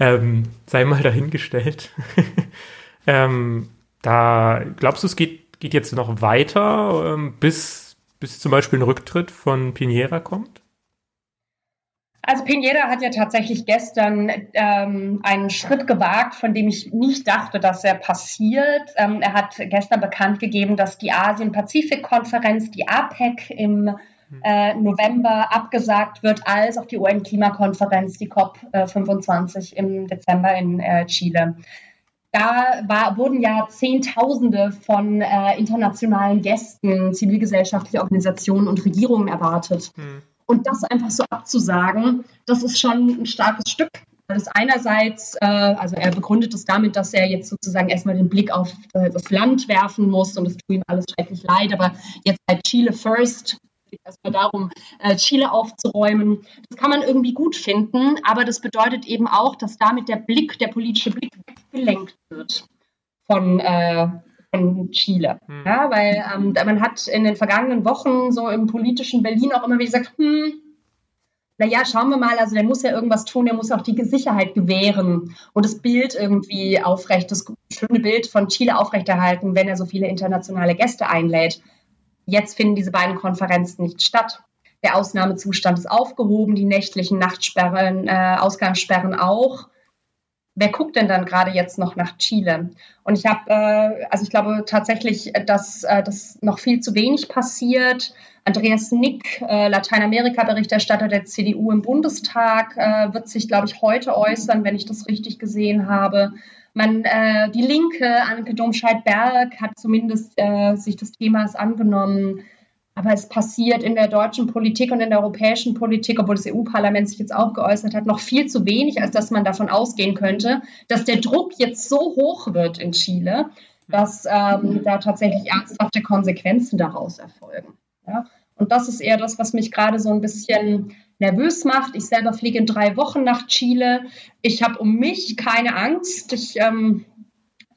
Speaker 1: ähm, sei mal dahingestellt. ähm, da glaubst du, es geht, geht jetzt noch weiter, ähm, bis, bis zum Beispiel ein Rücktritt von Piniera kommt?
Speaker 2: Also Pineda hat ja tatsächlich gestern ähm, einen Schritt gewagt, von dem ich nicht dachte, dass er passiert. Ähm, er hat gestern bekannt gegeben, dass die Asien-Pazifik-Konferenz, die APEC, im äh, November abgesagt wird, als auch die UN-Klimakonferenz, die COP25 äh, im Dezember in äh, Chile. da war, wurden ja Zehntausende von äh, internationalen Gästen, zivilgesellschaftliche Organisationen und Regierungen erwartet. Mhm. Und das einfach so abzusagen, das ist schon ein starkes Stück. Das einerseits, äh, also er begründet es damit, dass er jetzt sozusagen erstmal den Blick auf äh, das Land werfen muss und es tut ihm alles schrecklich leid, aber jetzt bei Chile First geht erstmal darum, äh, Chile aufzuräumen. Das kann man irgendwie gut finden, aber das bedeutet eben auch, dass damit der Blick, der politische Blick weggelenkt wird von, von Chile. Hm. Ja, weil ähm, man hat in den vergangenen Wochen so im politischen Berlin auch immer wieder gesagt, hm, naja, schauen wir mal, also der muss ja irgendwas tun, der muss auch die Sicherheit gewähren und das Bild irgendwie aufrecht, das schöne Bild von Chile aufrechterhalten, wenn er so viele internationale Gäste einlädt. Jetzt finden diese beiden Konferenzen nicht statt. Der Ausnahmezustand ist aufgehoben, die nächtlichen Nachtsperren, äh, Ausgangssperren auch. Wer guckt denn dann gerade jetzt noch nach Chile? Und ich habe, äh, also ich glaube tatsächlich, dass äh, das noch viel zu wenig passiert. Andreas Nick, äh, Lateinamerika-Berichterstatter der CDU im Bundestag, äh, wird sich, glaube ich, heute äußern, wenn ich das richtig gesehen habe. Man, äh, die Linke, Anke Domscheit-Berg, hat zumindest äh, sich des Themas angenommen. Aber es passiert in der deutschen Politik und in der europäischen Politik, obwohl das EU-Parlament sich jetzt auch geäußert hat, noch viel zu wenig, als dass man davon ausgehen könnte, dass der Druck jetzt so hoch wird in Chile, dass ähm, da tatsächlich ernsthafte Konsequenzen daraus erfolgen. Ja? Und das ist eher das, was mich gerade so ein bisschen nervös macht. Ich selber fliege in drei Wochen nach Chile. Ich habe um mich keine Angst. Ich, ähm,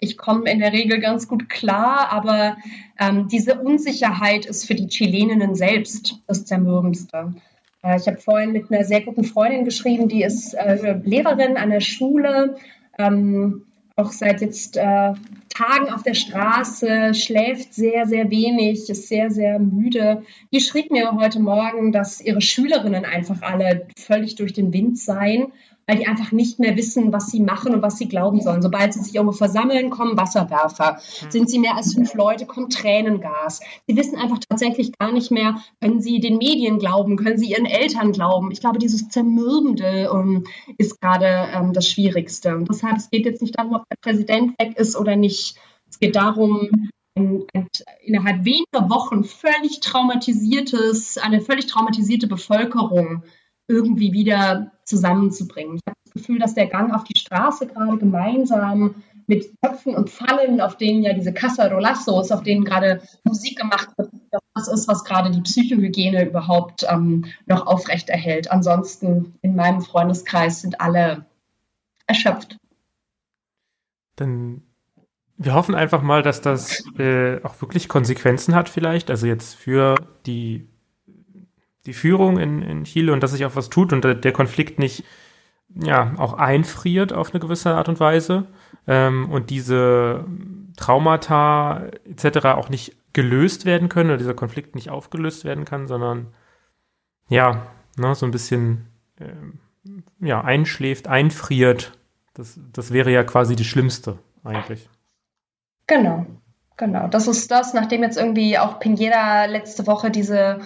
Speaker 2: ich komme in der Regel ganz gut klar, aber ähm, diese Unsicherheit ist für die Chileninnen selbst das Zermürbendste. Äh, ich habe vorhin mit einer sehr guten Freundin geschrieben, die ist äh, Lehrerin an der Schule. Ähm, auch seit jetzt äh, Tagen auf der Straße, schläft sehr, sehr wenig, ist sehr, sehr müde. Die schrieb mir heute Morgen, dass ihre Schülerinnen einfach alle völlig durch den Wind seien weil die einfach nicht mehr wissen, was sie machen und was sie glauben sollen. Sobald sie sich irgendwo versammeln, kommen Wasserwerfer. Mhm. Sind sie mehr als fünf Leute, kommt Tränengas. Sie wissen einfach tatsächlich gar nicht mehr, können sie den Medien glauben, können sie ihren Eltern glauben. Ich glaube, dieses Zermürbende um, ist gerade ähm, das Schwierigste. Und deshalb, es geht jetzt nicht darum, ob der Präsident weg ist oder nicht. Es geht darum, ein, ein, innerhalb weniger Wochen völlig traumatisiertes, eine völlig traumatisierte Bevölkerung irgendwie wieder zusammenzubringen. Ich habe das Gefühl, dass der Gang auf die Straße gerade gemeinsam mit Töpfen und Pfannen, auf denen ja diese Casarolassos, auf denen gerade Musik gemacht wird, das ist, was gerade die Psychohygiene überhaupt ähm, noch aufrechterhält. Ansonsten in meinem Freundeskreis sind alle erschöpft.
Speaker 1: Dann wir hoffen einfach mal, dass das äh, auch wirklich Konsequenzen hat vielleicht, also jetzt für die die Führung in, in Chile und dass sich auch was tut und der Konflikt nicht ja auch einfriert auf eine gewisse Art und Weise ähm, und diese Traumata etc. auch nicht gelöst werden können oder dieser Konflikt nicht aufgelöst werden kann, sondern ja, ne, so ein bisschen ähm, ja, einschläft, einfriert. Das, das wäre ja quasi das Schlimmste eigentlich.
Speaker 2: Genau, genau. Das ist das, nachdem jetzt irgendwie auch Pineda letzte Woche diese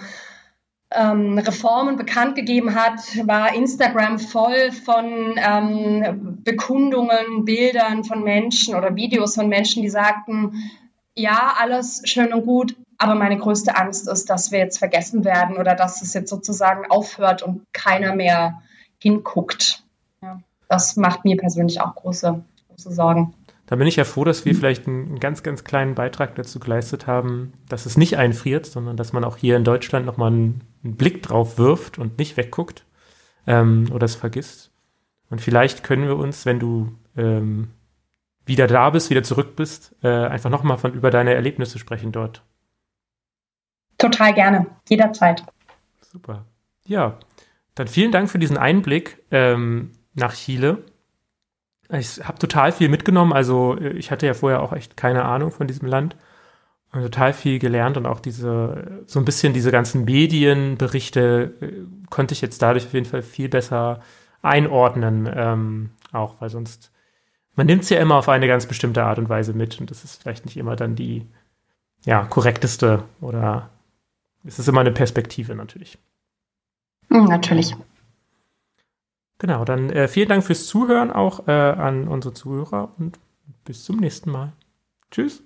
Speaker 2: ähm, Reformen bekannt gegeben hat, war Instagram voll von ähm, Bekundungen, Bildern von Menschen oder Videos von Menschen, die sagten, ja, alles schön und gut, aber meine größte Angst ist, dass wir jetzt vergessen werden oder dass es jetzt sozusagen aufhört und keiner mehr hinguckt. Ja, das macht mir persönlich auch große, große Sorgen.
Speaker 1: Da bin ich ja froh, dass wir mhm. vielleicht einen ganz, ganz kleinen Beitrag dazu geleistet haben, dass es nicht einfriert, sondern dass man auch hier in Deutschland nochmal einen, einen Blick drauf wirft und nicht wegguckt ähm, oder es vergisst. Und vielleicht können wir uns, wenn du ähm, wieder da bist, wieder zurück bist, äh, einfach nochmal von über deine Erlebnisse sprechen dort.
Speaker 2: Total gerne, jederzeit.
Speaker 1: Super. Ja, dann vielen Dank für diesen Einblick ähm, nach Chile. Ich habe total viel mitgenommen. Also äh, ich hatte ja vorher auch echt keine Ahnung von diesem Land total viel gelernt und auch diese so ein bisschen diese ganzen Medienberichte äh, konnte ich jetzt dadurch auf jeden Fall viel besser einordnen. Ähm, auch weil sonst man nimmt es ja immer auf eine ganz bestimmte Art und Weise mit und das ist vielleicht nicht immer dann die ja korrekteste oder es ist immer eine Perspektive natürlich.
Speaker 2: Natürlich.
Speaker 1: Genau, dann äh, vielen Dank fürs Zuhören auch äh, an unsere Zuhörer und bis zum nächsten Mal. Tschüss.